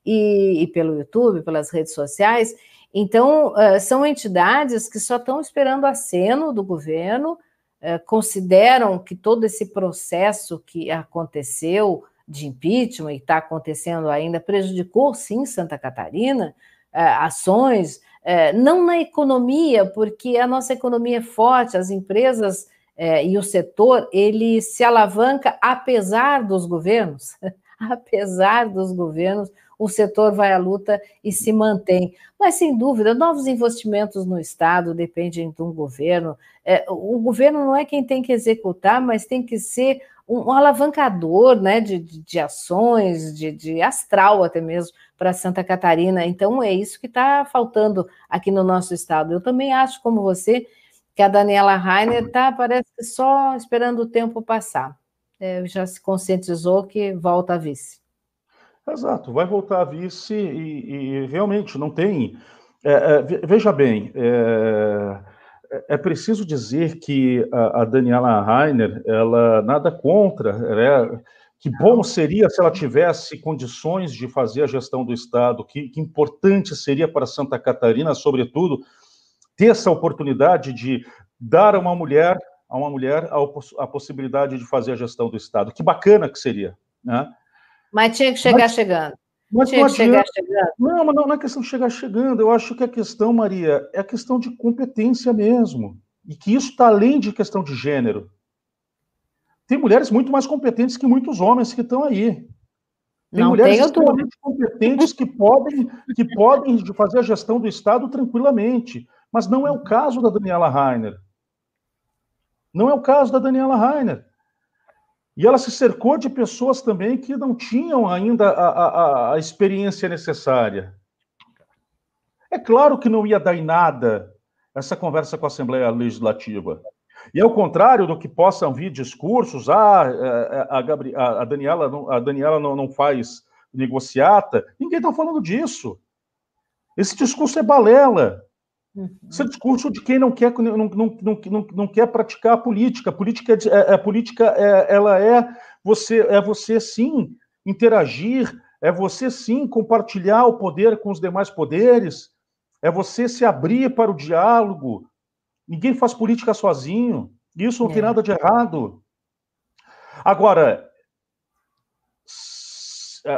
e, e, pelo YouTube, pelas redes sociais. Então, uh, são entidades que só estão esperando aceno do governo, uh, consideram que todo esse processo que aconteceu de impeachment e está acontecendo ainda prejudicou, sim, Santa Catarina, uh, ações é, não na economia, porque a nossa economia é forte, as empresas é, e o setor, ele se alavanca apesar dos governos, apesar dos governos, o setor vai à luta e se mantém. Mas, sem dúvida, novos investimentos no Estado dependem de um governo. É, o governo não é quem tem que executar, mas tem que ser um, um alavancador né, de, de, de ações, de, de astral até mesmo, para Santa Catarina. Então, é isso que está faltando aqui no nosso estado. Eu também acho, como você, que a Daniela Rainer está, parece só esperando o tempo passar. É, já se conscientizou que volta a vice. Exato, vai voltar a vice e, e realmente não tem. É, é, veja bem, é, é preciso dizer que a, a Daniela Rainer, ela nada contra, né? Que bom seria se ela tivesse condições de fazer a gestão do Estado, que, que importante seria para Santa Catarina, sobretudo, ter essa oportunidade de dar a uma mulher, a uma mulher a, a possibilidade de fazer a gestão do Estado. Que bacana que seria, né? Mas tinha que chegar Mas, chegando. Mas Tinha não chegar chegando. Não, mas não é questão de chegar chegando. Eu acho que a questão, Maria, é a questão de competência mesmo. E que isso está além de questão de gênero. Tem mulheres muito mais competentes que muitos homens que estão aí. Tem não mulheres extremamente competentes que podem, que podem fazer a gestão do Estado tranquilamente. Mas não é o caso da Daniela Rainer. Não é o caso da Daniela Rainer. E ela se cercou de pessoas também que não tinham ainda a, a, a experiência necessária. É claro que não ia dar em nada essa conversa com a Assembleia Legislativa. E ao contrário do que possam vir discursos, ah, é, é, a, Gabri a Daniela, não, a Daniela não, não faz negociata, ninguém está falando disso. Esse discurso é balela. Uhum. Esse é discurso de quem não quer, não, não, não, não, não quer praticar a política. A política, é, é, a política é, ela é você, é você sim interagir, é você sim compartilhar o poder com os demais poderes, é você se abrir para o diálogo. Ninguém faz política sozinho. Isso não é. tem nada de errado. Agora,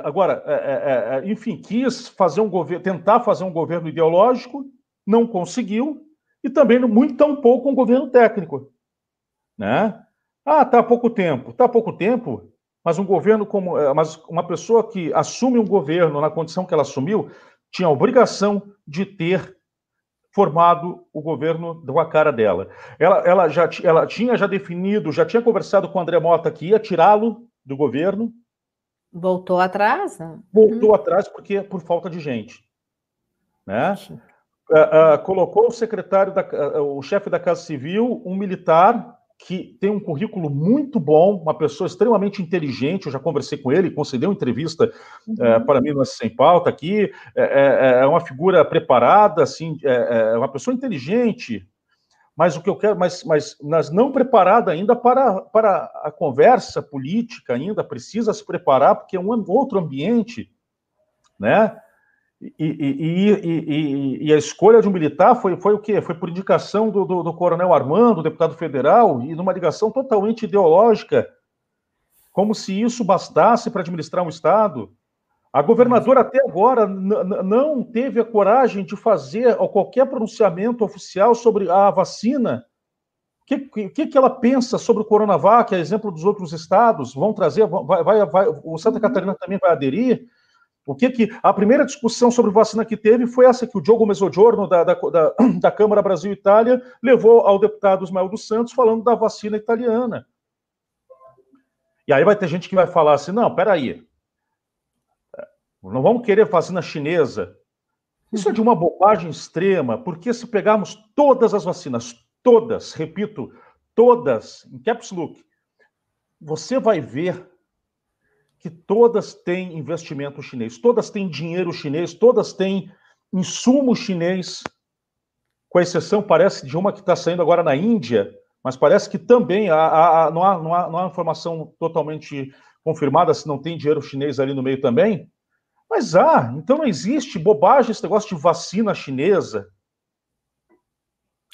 agora, é, é, enfim, quis fazer um governo, tentar fazer um governo ideológico não conseguiu, e também muito tão pouco um governo técnico. Né? Ah, está há pouco tempo. Está há pouco tempo, mas um governo como. Eh, mas uma pessoa que assume um governo na condição que ela assumiu tinha a obrigação de ter formado o governo com a cara dela. Ela, ela, já, ela tinha já definido, já tinha conversado com o André Mota que ia tirá-lo do governo. Voltou atrás? Né? Voltou uhum. atrás porque por falta de gente. Né? Uh, uh, colocou o secretário, da, uh, o chefe da Casa Civil, um militar que tem um currículo muito bom, uma pessoa extremamente inteligente. Eu já conversei com ele, concedeu entrevista uhum. para mim no Sem Pauta aqui. É, é, é, uma figura preparada, assim, é, é, uma pessoa inteligente. Mas o que eu quero, mas, mas, mas não preparada ainda para, para a conversa política, ainda precisa se preparar, porque é um outro ambiente, né? E, e, e, e, a escolha de um militar foi, foi o quê? Foi por indicação do, do, do, coronel Armando, deputado federal, e numa ligação totalmente ideológica, como se isso bastasse para administrar um Estado. A governadora até agora não teve a coragem de fazer qualquer pronunciamento oficial sobre a vacina. O que, que, que, ela pensa sobre o Coronavac, a exemplo dos outros estados? Vão trazer, vai, vai, vai, o Santa. Catarina também vai aderir? O que que a primeira discussão sobre vacina que teve foi essa que o Diogo Mezzogiorno da, da, da, da Câmara Brasil Itália levou ao deputado Ismael dos Santos falando da vacina italiana. E aí vai ter gente que vai falar assim, não, peraí, não vamos querer vacina chinesa. Isso é de uma bobagem extrema, porque se pegarmos todas as vacinas, todas, repito, todas, em caps look, você vai ver que todas têm investimento chinês, todas têm dinheiro chinês, todas têm insumo chinês, com exceção, parece, de uma que está saindo agora na Índia, mas parece que também há, há, não, há, não, há, não há informação totalmente confirmada se não tem dinheiro chinês ali no meio também. Mas há, então não existe bobagem esse negócio de vacina chinesa.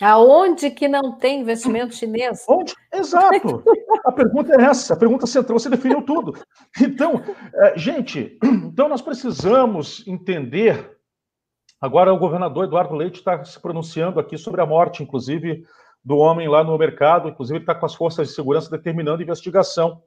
Aonde que não tem investimento chinês? Onde? Exato. A pergunta é essa, a pergunta central, você definiu tudo. Então, é, gente, então nós precisamos entender. Agora o governador Eduardo Leite está se pronunciando aqui sobre a morte, inclusive, do homem lá no mercado. Inclusive, ele está com as forças de segurança determinando a investigação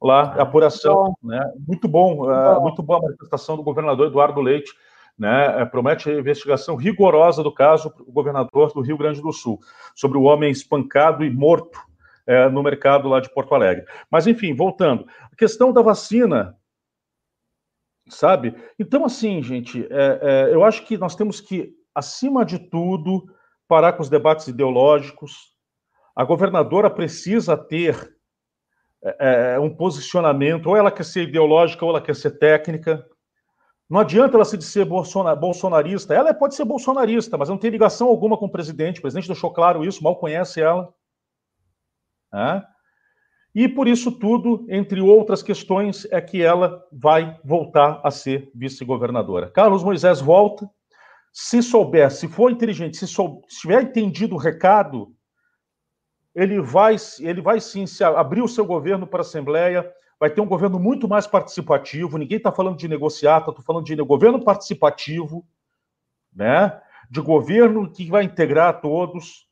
lá, a apuração. Muito bom, né? muito, bom, muito, uh, bom. muito boa a manifestação do governador Eduardo Leite né, é, promete investigação rigorosa do caso o governador do Rio Grande do Sul, sobre o homem espancado e morto é, no mercado lá de Porto Alegre. Mas, enfim, voltando. A questão da vacina, sabe? Então, assim, gente, é, é, eu acho que nós temos que, acima de tudo, parar com os debates ideológicos. A governadora precisa ter é, é, um posicionamento, ou ela quer ser ideológica ou ela quer ser técnica. Não adianta ela se dizer bolsonarista. Ela pode ser bolsonarista, mas não tem ligação alguma com o presidente. O presidente deixou claro isso, mal conhece ela. É? E por isso tudo, entre outras questões, é que ela vai voltar a ser vice-governadora. Carlos Moisés volta. Se souber, se for inteligente, se, sou, se tiver entendido o recado, ele vai, ele vai sim se abrir o seu governo para a Assembleia, vai ter um governo muito mais participativo. Ninguém está falando de negociar, estou falando de governo participativo, né? De governo que vai integrar todos.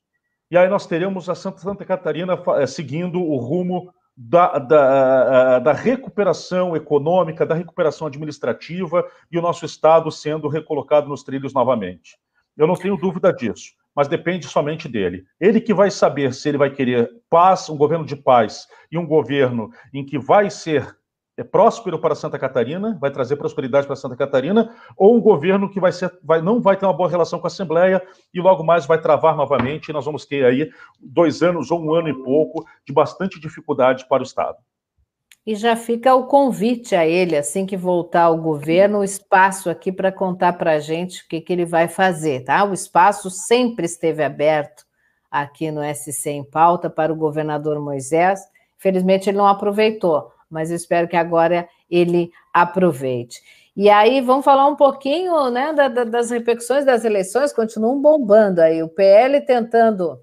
E aí nós teremos a Santa, Santa Catarina eh, seguindo o rumo da, da, da, recuperação econômica, da recuperação administrativa e o nosso Estado sendo recolocado nos trilhos novamente. Eu não tenho dúvida disso, mas depende somente dele. Ele que vai saber se ele vai querer paz, um governo de paz e um governo em que vai ser é próspero para Santa Catarina, vai trazer prosperidade para Santa Catarina, ou um governo que vai ser, vai, não vai ter uma boa relação com a Assembleia e logo mais vai travar novamente, e nós vamos ter aí dois anos ou um ano e pouco de bastante dificuldade para o Estado. E já fica o convite a ele, assim que voltar ao governo, o espaço aqui para contar para a gente o que, que ele vai fazer, tá? O espaço sempre esteve aberto aqui no SC em pauta para o governador Moisés. Infelizmente, ele não aproveitou mas eu espero que agora ele aproveite. E aí, vamos falar um pouquinho né, da, da, das repercussões das eleições, continuam bombando aí. O PL tentando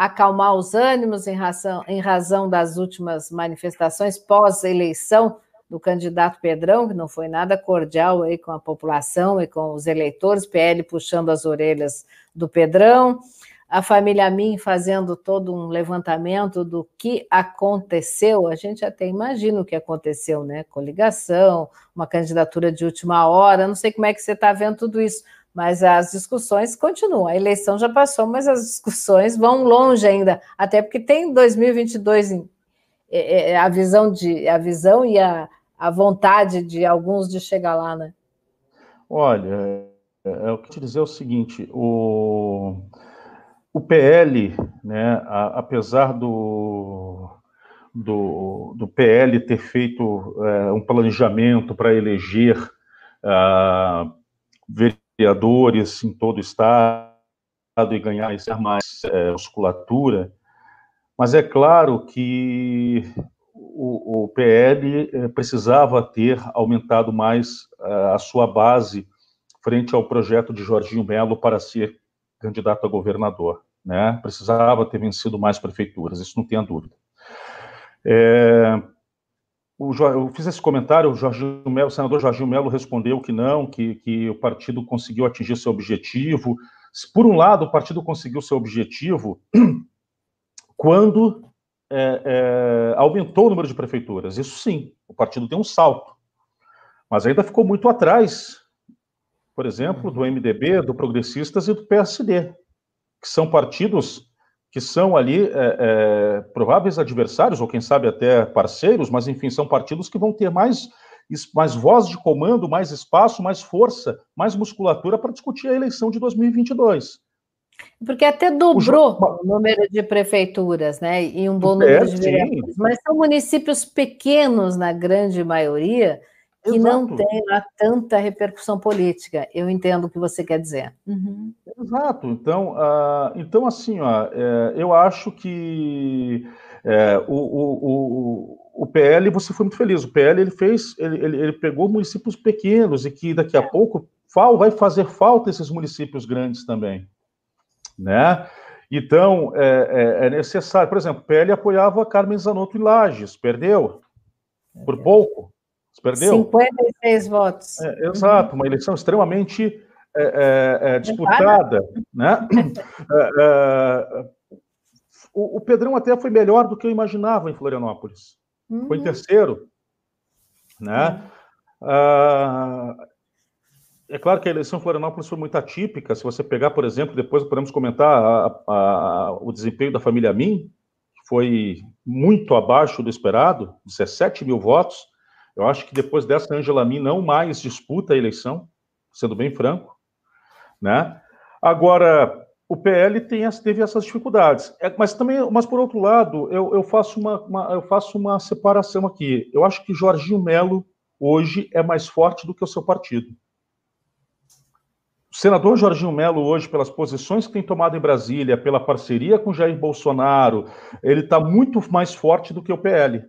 acalmar os ânimos em razão, em razão das últimas manifestações pós-eleição do candidato Pedrão, que não foi nada cordial aí com a população e com os eleitores, PL puxando as orelhas do Pedrão. A família Min fazendo todo um levantamento do que aconteceu, a gente até imagina o que aconteceu, né? Coligação, uma candidatura de última hora, não sei como é que você está vendo tudo isso, mas as discussões continuam. A eleição já passou, mas as discussões vão longe ainda, até porque tem 2022 em, é, é, a visão de a visão e a, a vontade de alguns de chegar lá, né? Olha, é, eu quero te dizer o seguinte, o o PL, né, a, apesar do, do, do, PL ter feito é, um planejamento para eleger uh, vereadores em todo o estado e ganhar mais é, musculatura, mas é claro que o, o PL é, precisava ter aumentado mais uh, a sua base frente ao projeto de Jorginho Melo para ser candidato a governador, né? Precisava ter vencido mais prefeituras, isso não tenha dúvida. É, o, eu fiz esse comentário, o, Melo, o senador Jorginho Melo respondeu que não, que, que o partido conseguiu atingir seu objetivo. Por um lado, o partido conseguiu seu objetivo quando é, é, aumentou o número de prefeituras. Isso sim, o partido deu um salto. Mas ainda ficou muito atrás por exemplo, do MDB, do Progressistas e do PSD, que são partidos que são ali é, é, prováveis adversários, ou quem sabe até parceiros, mas enfim, são partidos que vão ter mais, mais voz de comando, mais espaço, mais força, mais musculatura para discutir a eleição de 2022. Porque até dobrou o, o número de prefeituras, né? E um bom número de vereadores. Mas são municípios pequenos, na grande maioria, que Exato. não tem lá tanta repercussão política. Eu entendo o que você quer dizer. Uhum. Exato. Então, uh, então assim, ó, é, eu acho que é, o, o, o, o, PL, você foi muito feliz. O PL ele fez, ele, ele, ele pegou municípios pequenos e que daqui a pouco vai fazer falta esses municípios grandes também, né? Então, é, é, é necessário. Por exemplo, o PL apoiava Carmen Zanotto em Lages, perdeu por pouco. Perdeu? 56 votos. É, exato, uma eleição extremamente é, é, é disputada. Né? É, é, o, o, Pedrão até foi melhor do que eu imaginava em Florianópolis. Uhum. Foi em terceiro. Né? Uhum. é claro que a eleição em Florianópolis foi muito atípica. Se você pegar, por exemplo, depois podemos comentar a, a, o desempenho da família Min, que foi muito abaixo do esperado, 17 mil votos. Eu acho que depois dessa, Angela Min não mais disputa a eleição, sendo bem franco, né? Agora, o PL tem, teve essas dificuldades, é, mas também, mas por outro lado, eu, eu, faço uma, uma, eu faço uma separação aqui. Eu acho que Jorginho Melo hoje é mais forte do que o seu partido. O senador Jorginho Melo, hoje, pelas posições que tem tomado em Brasília, pela parceria com Jair Bolsonaro, ele está muito mais forte do que o PL.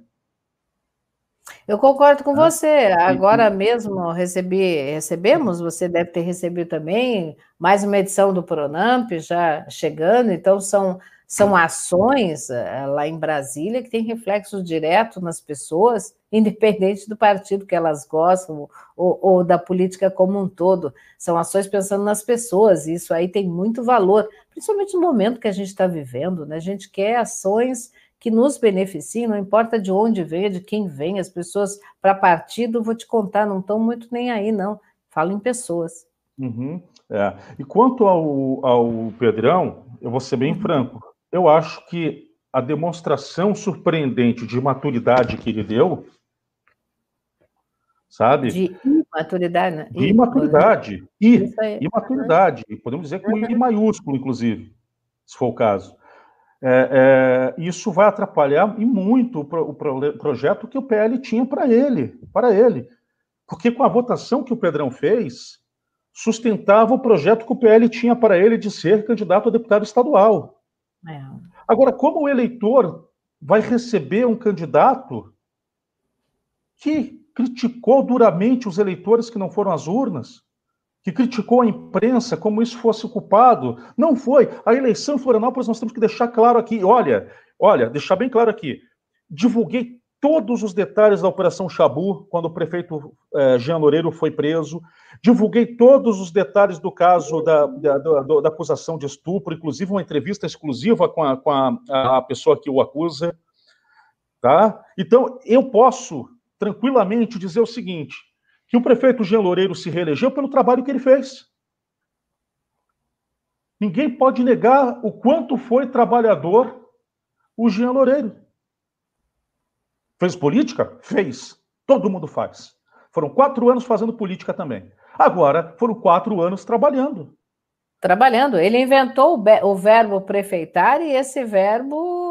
Eu concordo com você. Agora mesmo recebi, recebemos, você deve ter recebido também, mais uma edição do Pronamp já chegando, então são, são ações eh, lá em Brasília que têm reflexo direto nas pessoas, independente do partido que elas gostam ou, ou da política como um todo. São ações pensando nas pessoas, e isso aí tem muito valor, principalmente no momento que a gente está vivendo, né? A gente quer ações que nos beneficiem, não importa de onde venha, de quem vem, as pessoas para partido, vou te contar, não estão muito nem aí, não. Falo em pessoas. Uhum, é. E quanto ao, ao Pedrão, eu vou ser bem uhum. franco, eu acho que a demonstração surpreendente de maturidade que ele deu, sabe? De imaturidade, né? De imaturidade. I, imaturidade. Podemos dizer com uhum. I maiúsculo, inclusive, se for o caso é, é, isso vai atrapalhar e muito o, pro, o projeto que o PL tinha para ele, para ele. Porque com a votação que o Pedrão fez, sustentava o projeto que o PL tinha para ele de ser candidato a deputado estadual. É. Agora, como o eleitor vai receber um candidato que criticou duramente os eleitores que não foram às urnas, que criticou a imprensa como isso fosse culpado. Não foi. A eleição em Florianópolis nós temos que deixar claro aqui. Olha, olha, deixar bem claro aqui. Divulguei todos os detalhes da Operação Chabu, quando o prefeito eh, Jean Loureiro foi preso. Divulguei todos os detalhes do caso da, da, da, da acusação de estupro, inclusive uma entrevista exclusiva com, a, com a, a pessoa que o acusa. Tá? Então, eu posso tranquilamente dizer o seguinte: que o prefeito Jean Loureiro se reelegeu pelo trabalho que ele fez. Ninguém pode negar o quanto foi trabalhador o Jean Loureiro. Fez política? Fez. Todo mundo faz. Foram quatro anos fazendo política também. Agora, foram quatro anos trabalhando. Trabalhando. Ele inventou o verbo prefeitar e esse verbo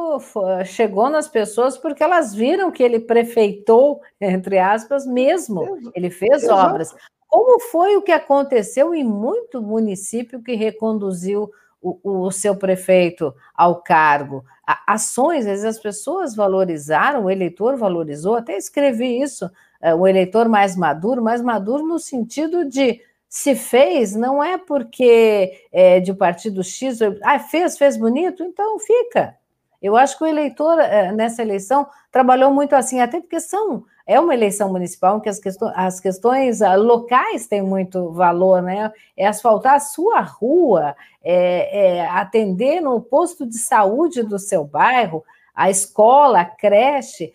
chegou nas pessoas porque elas viram que ele prefeitou, entre aspas, mesmo. Ele fez Exato. obras. Como foi o que aconteceu em muito município que reconduziu o, o, seu prefeito ao cargo? Ações, às vezes as pessoas valorizaram, o eleitor valorizou, até escrevi isso, é, o eleitor mais maduro, mais maduro no sentido de se fez, não é porque é de partido X, ah, fez, fez bonito, então fica. Eu acho que o eleitor, eh, nessa eleição, trabalhou muito assim, até porque são, é uma eleição municipal em que as questões, as questões ah, locais têm muito valor, né? É asfaltar a sua rua, é, é atender no posto de saúde do seu bairro, a escola, a creche.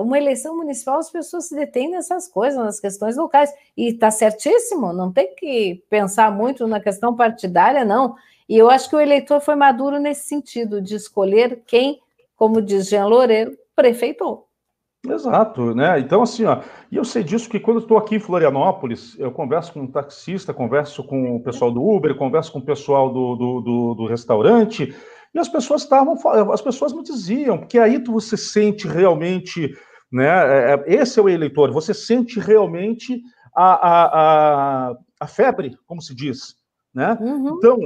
Uma eleição municipal, as pessoas se detêm nessas coisas, nas questões locais. E está certíssimo, não tem que pensar muito na questão partidária, não. E eu acho que o eleitor foi maduro nesse sentido, de escolher quem, como diz Jean Loureiro, prefeitou. Exato, né? Então, assim, ó, e eu sei disso que quando estou aqui em Florianópolis, eu converso com um taxista, converso com o pessoal do Uber, converso com o pessoal do, do, do, do restaurante, e as pessoas estavam, as pessoas me diziam, porque aí tu, você sente realmente, né? É, é, esse é o eleitor, você sente realmente a, a, a, a febre, como se diz, né? Uhum. Então,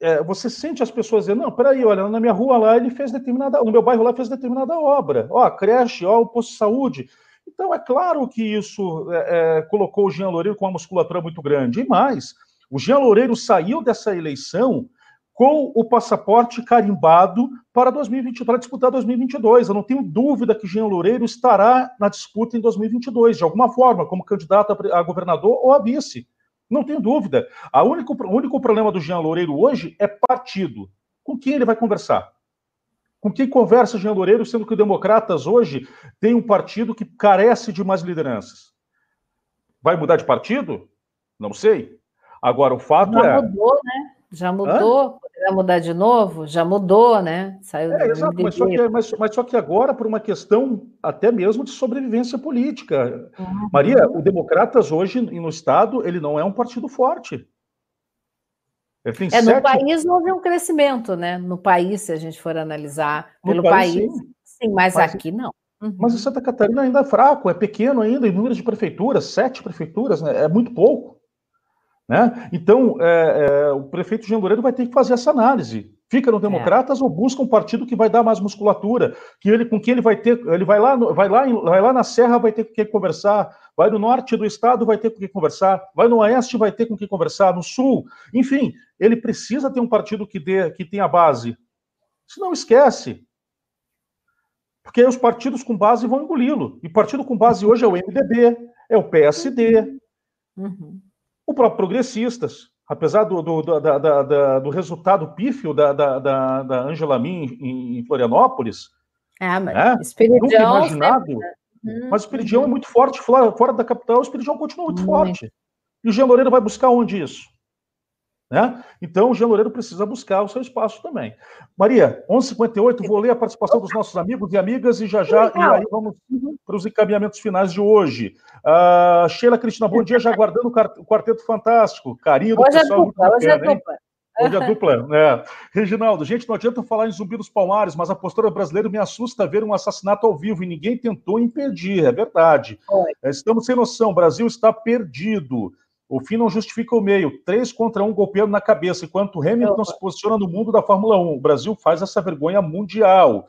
é, você sente as pessoas dizendo, não, peraí, olha, na minha rua lá ele fez determinada, no meu bairro lá fez determinada obra, ó, a creche, ó, o posto de saúde. Então, é claro que isso é, é, colocou o Jean Loureiro com uma musculatura muito grande. E mais, o Jean Loureiro saiu dessa eleição com o passaporte carimbado para 2020, para disputar 2022. Eu não tenho dúvida que Jean Loureiro estará na disputa em 2022, de alguma forma, como candidato a governador ou a vice. Não tenho dúvida. A único, o único problema do Jean Loureiro hoje é partido. Com quem ele vai conversar? Com quem conversa Jean Loureiro, sendo que o Democratas hoje tem um partido que carece de mais lideranças? Vai mudar de partido? Não sei. Agora, o fato Já é. Mudou, né? Já mudou, poderá mudar de novo? Já mudou, né? Saiu é, exato, mas só, que, mas, mas só, que, agora, por uma questão até mesmo de sobrevivência política. Uhum. Maria, o Democratas hoje no Estado, ele não é um partido forte. é, sete... no país houve um crescimento, né? No país, se a gente for analisar, no pelo país, país sim. sim. mas, mas aqui não. Uhum. Mas em Santa Catarina ainda é fraco, é pequeno ainda em número de prefeituras, sete prefeituras, né? é muito pouco. Né? Então, é, é, o prefeito Jean Loureiro vai ter que fazer essa análise. Fica no é. Democratas é. ou busca um partido que vai dar mais musculatura, que ele com quem ele vai ter, ele vai lá, vai lá, vai lá na Serra, vai ter com quem conversar, vai no norte do estado, vai ter com quem conversar, vai no oeste, vai ter com quem conversar, no sul, enfim, ele precisa ter um partido que dê, que tenha base. Se não esquece, porque os partidos com base vão engoli-lo. E partido com base hoje é o MDB, é o PSD, uhum. O próprio Progressistas apesar do, do, do, da, da, do resultado pífio da, da, da Angela Min em, Florianópolis, ah, mas né? Nunca imaginado. Sempre... Hum, mas o Espiridião é muito forte fora, fora da capital, o Espiridião continua muito, muito. forte. E o Jean Loureiro vai buscar onde isso? Né? Então, o Jean Loureiro precisa buscar o seu espaço também. Maria, 11h58, vou ler a participação dos nossos amigos e amigas e já já, e aí vamos para os encaminhamentos finais de hoje. Uh, Sheila Cristina, bom dia, já aguardando o Quarteto Fantástico. Carinho do hoje é pessoal. É dupla, hoje é dupla. Hoje é dupla, né? Reginaldo, gente, não adianta falar em Zumbi dos Palmares, mas a postura brasileira me assusta ver um assassinato ao vivo e ninguém tentou impedir, é verdade. Oi. Estamos sem noção, o Brasil está perdido. O fim não justifica o meio. Três contra um golpeando na cabeça, enquanto Hamilton se posiciona no mundo da Fórmula 1. O Brasil faz essa vergonha mundial.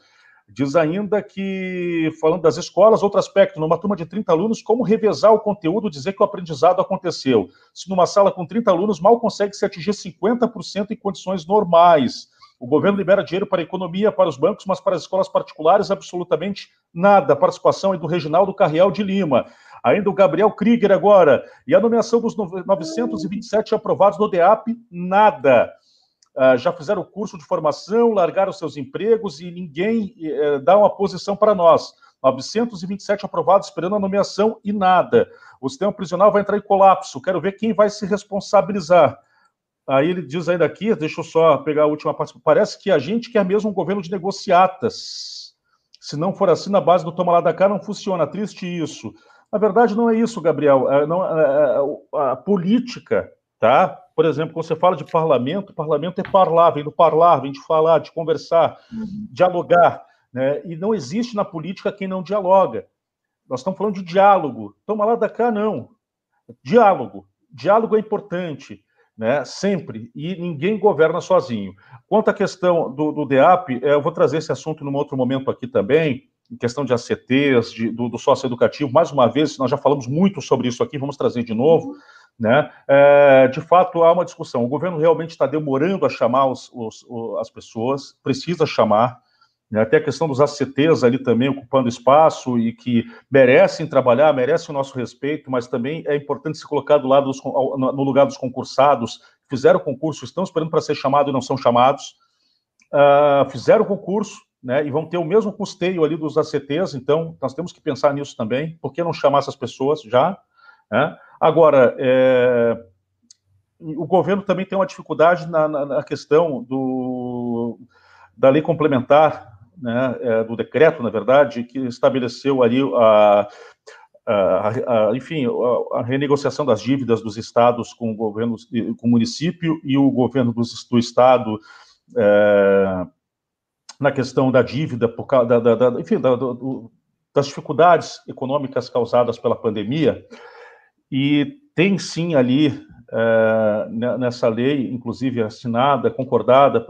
Diz ainda que, falando das escolas, outro aspecto, numa turma de 30 alunos, como revezar o conteúdo, dizer que o aprendizado aconteceu. Se numa sala com 30 alunos mal consegue se atingir 50% em condições normais. O governo libera dinheiro para a economia, para os bancos, mas para as escolas particulares, absolutamente nada. Participação é do Reginaldo Carriel de Lima. Ainda o Gabriel Krieger agora. E a nomeação dos 927 aprovados no DEAP, nada. Uh, já fizeram o curso de formação, largaram seus empregos e ninguém uh, dá uma posição para nós. 927 aprovados esperando a nomeação e nada. O sistema prisional vai entrar em colapso. Quero ver quem vai se responsabilizar. Aí ele diz ainda aqui, deixa eu só pegar a última parte. Parece que a gente quer mesmo um governo de negociatas. Se não for assim, na base do toma lá da cá, não funciona. Triste isso. Na verdade, não é isso, Gabriel. É, não, é, é, a política, tá? Por exemplo, quando você fala de parlamento, parlamento é parlar, vem do parlar, vem de falar, de conversar, uhum. dialogar. Né? E não existe na política quem não dialoga. Nós estamos falando de diálogo. Toma lá da cá, não. Diálogo. Diálogo é importante, né? Sempre. E ninguém governa sozinho. Quanto à questão do, do DEAP, eu vou trazer esse assunto num outro momento aqui também em questão de ACTs, de, do, do educativo mais uma vez, nós já falamos muito sobre isso aqui, vamos trazer de novo, né? É, de fato, há uma discussão. O governo realmente está demorando a chamar os, os, as pessoas, precisa chamar? Até a questão dos ACTs ali também ocupando espaço e que merecem trabalhar, merecem o nosso respeito, mas também é importante se colocar do lado dos, no lugar dos concursados, fizeram concurso, estão esperando para ser chamados e não são chamados, uh, fizeram concurso, né, e vão ter o mesmo custeio ali dos ACTs, então nós temos que pensar nisso também, por que não chamar essas pessoas já? Né? Agora, é, o governo também tem uma dificuldade na, na, na questão do, da lei complementar, né, é, do decreto, na verdade, que estabeleceu ali a, a, a, enfim, a, a, renegociação das dívidas dos estados com o governo, com o município e o governo do, do estado é, na questão da dívida, por causa da, da, da enfim, da, do, das dificuldades econômicas causadas pela pandemia, e tem sim ali é, nessa lei, inclusive assinada, concordada,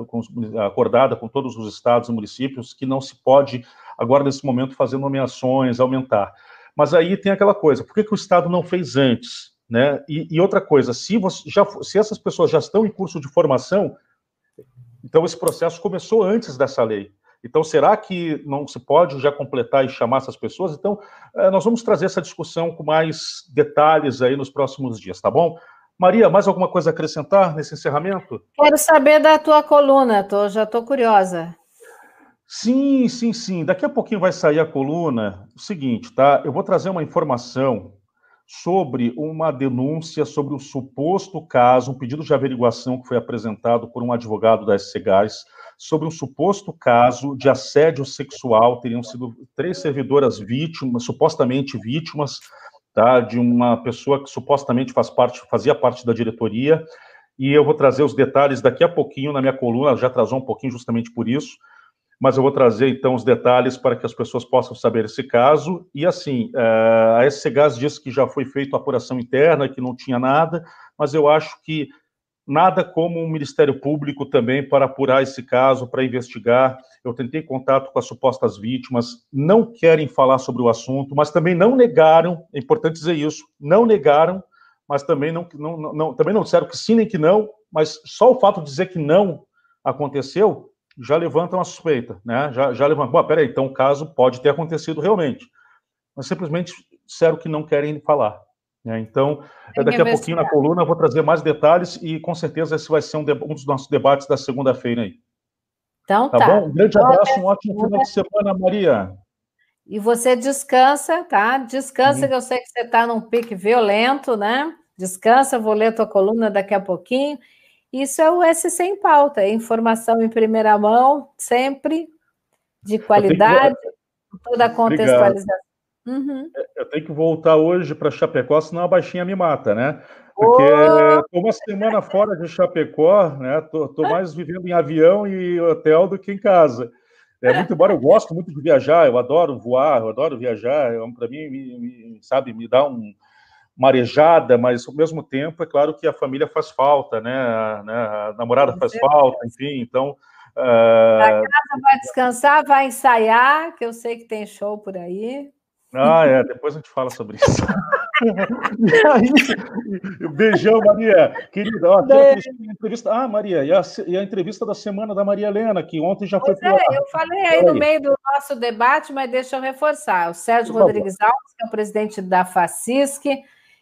acordada com todos os estados e municípios, que não se pode agora nesse momento fazer nomeações, aumentar. Mas aí tem aquela coisa, por que, que o estado não fez antes? Né? E, e outra coisa, se, você, já, se essas pessoas já estão em curso de formação, então, esse processo começou antes dessa lei. Então, será que não se pode já completar e chamar essas pessoas? Então, eh, nós vamos trazer essa discussão com mais detalhes aí nos próximos dias, tá bom? Maria, mais alguma coisa a acrescentar nesse encerramento? Quero saber da tua coluna, tô, já estou curiosa. Sim, sim, sim. Daqui a pouquinho vai sair a coluna. O seguinte, tá? Eu vou trazer uma informação sobre uma denúncia sobre o suposto caso, um pedido de averiguação que foi apresentado por um advogado da SC Gás, sobre um suposto caso de assédio sexual. Teriam sido três servidoras vítimas, supostamente vítimas, tá, de uma pessoa que supostamente faz parte, fazia parte da diretoria. E eu vou trazer os detalhes daqui a pouquinho na minha coluna, já atrasou um pouquinho justamente por isso mas eu vou trazer então os detalhes para que as pessoas possam saber esse caso. E assim, eh, a SC Gás disse que já foi feita a apuração interna, que não tinha nada, mas eu acho que nada como um Ministério Público também para apurar esse caso, para investigar. Eu tentei contato com as supostas vítimas, não querem falar sobre o assunto, mas também não negaram, é importante dizer isso, não negaram, mas também não, não, não, também não disseram que sim nem que não, mas só o fato de dizer que não aconteceu já levanta uma suspeita, né? Já, já levanta, bom, peraí, então o caso pode ter acontecido realmente, mas simplesmente disseram que não querem falar. Né? Então, daqui a pouquinho na coluna eu vou trazer mais detalhes e com certeza esse vai ser um, um dos nossos debates da segunda-feira aí. Então tá. tá. bom? Um grande abraço, um ótimo final de semana, Maria. E você descansa, tá? Descansa, que eu sei que você está num pique violento, né? Descansa, vou ler a tua coluna daqui a pouquinho. Isso é o SC em pauta, é informação em primeira mão, sempre de qualidade, que... toda a contextualização. Uhum. É, eu tenho que voltar hoje para Chapecó, senão a baixinha me mata, né? Porque estou oh! uma semana fora de Chapecó, né? Tô, tô, mais vivendo em avião e hotel do que em casa. É muito embora eu gosto muito de viajar, eu adoro voar, eu adoro viajar. Para mim, me, me, sabe, me dá um marejada, mas ao mesmo tempo é claro que a família faz falta, né? A, né? a namorada faz falta, enfim. Então uh... a casa vai descansar, vai ensaiar, que eu sei que tem show por aí. Ah, é, depois a gente fala sobre isso. e aí, beijão, Maria, querida. Ó, entrevista. Ah, Maria, e a, e a, entrevista da semana da Maria Helena, que ontem já foi. Pois é, eu falei aí no meio do nosso debate, mas deixa eu reforçar. O Sérgio Rodrigues Alves, que é o presidente da FACISC,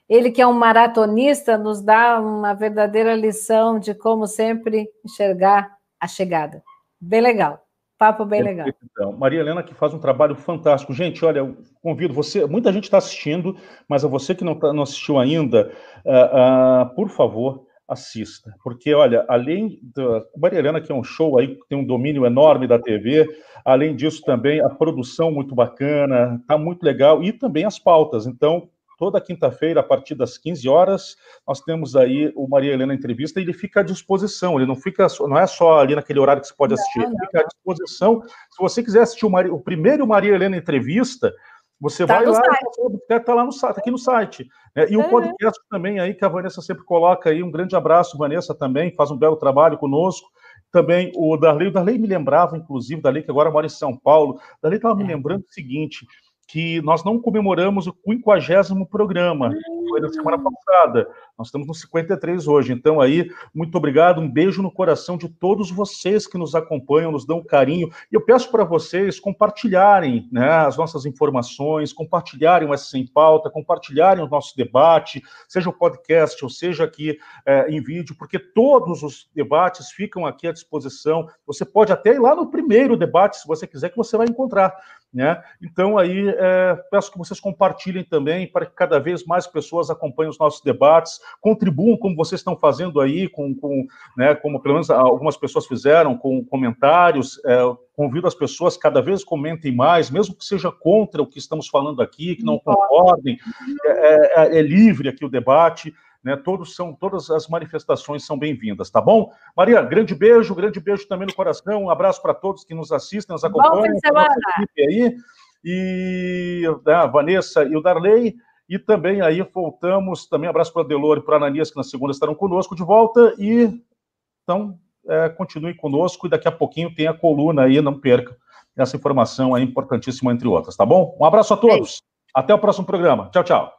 ele que é um maratonista, nos dá uma verdadeira lição de como sempre enxergar a chegada. Bem legal. Papo bem legal. Então, Maria Helena que faz um trabalho fantástico. Gente, olha, eu convido você, muita gente está assistindo, mas a você que não, tá, não assistiu ainda, uh, uh, por favor, assista. Porque, olha, além da Maria Helena, que é um show aí, tem um domínio enorme da TV, além disso também a produção muito bacana, tá muito legal, e também as pautas. Então, toda quinta-feira, a partir das 15 horas, nós temos aí o Maria Helena Entrevista, e ele fica à disposição, ele não fica, não é só ali naquele horário que você pode assistir, ele fica à disposição. Se você quiser assistir o, Maria, o primeiro Maria Helena Entrevista, você tá vai lá, está lá no site, tá aqui no site. Né? E o podcast também aí, que a Vanessa sempre coloca aí, um grande abraço, Vanessa também, faz um belo trabalho conosco. Também o Darley, o Darley me lembrava, inclusive, Darley que agora mora em São Paulo, Darley estava me é. lembrando o seguinte, que nós não comemoramos o 50 programa, foi na semana passada. Nós estamos no 53 hoje. Então, aí, muito obrigado, um beijo no coração de todos vocês que nos acompanham, nos dão carinho. E eu peço para vocês compartilharem né, as nossas informações, compartilharem o S Sem Pauta, compartilharem o nosso debate, seja o podcast ou seja aqui é, em vídeo, porque todos os debates ficam aqui à disposição. Você pode até ir lá no primeiro debate, se você quiser, que você vai encontrar. Né? Então, aí, é, peço que vocês compartilhem também para que cada vez mais pessoas acompanhem os nossos debates, contribuam como vocês estão fazendo aí, com, com né, como pelo menos algumas pessoas fizeram, com comentários. É, convido as pessoas cada vez comentem mais, mesmo que seja contra o que estamos falando aqui, que não concordem, é, é, é livre aqui o debate. Né, todos são, todas as manifestações são bem-vindas, tá bom? Maria, grande beijo, grande beijo também no coração, um abraço para todos que nos assistem, nos acompanham, aí, e né, a Vanessa e o Darley, e também aí voltamos, também abraço para o Delor e para Ananias, que na segunda estarão conosco de volta, e então é, continue conosco, e daqui a pouquinho tem a coluna aí, não perca essa informação é importantíssima, entre outras, tá bom? Um abraço a todos, até o próximo programa, tchau, tchau.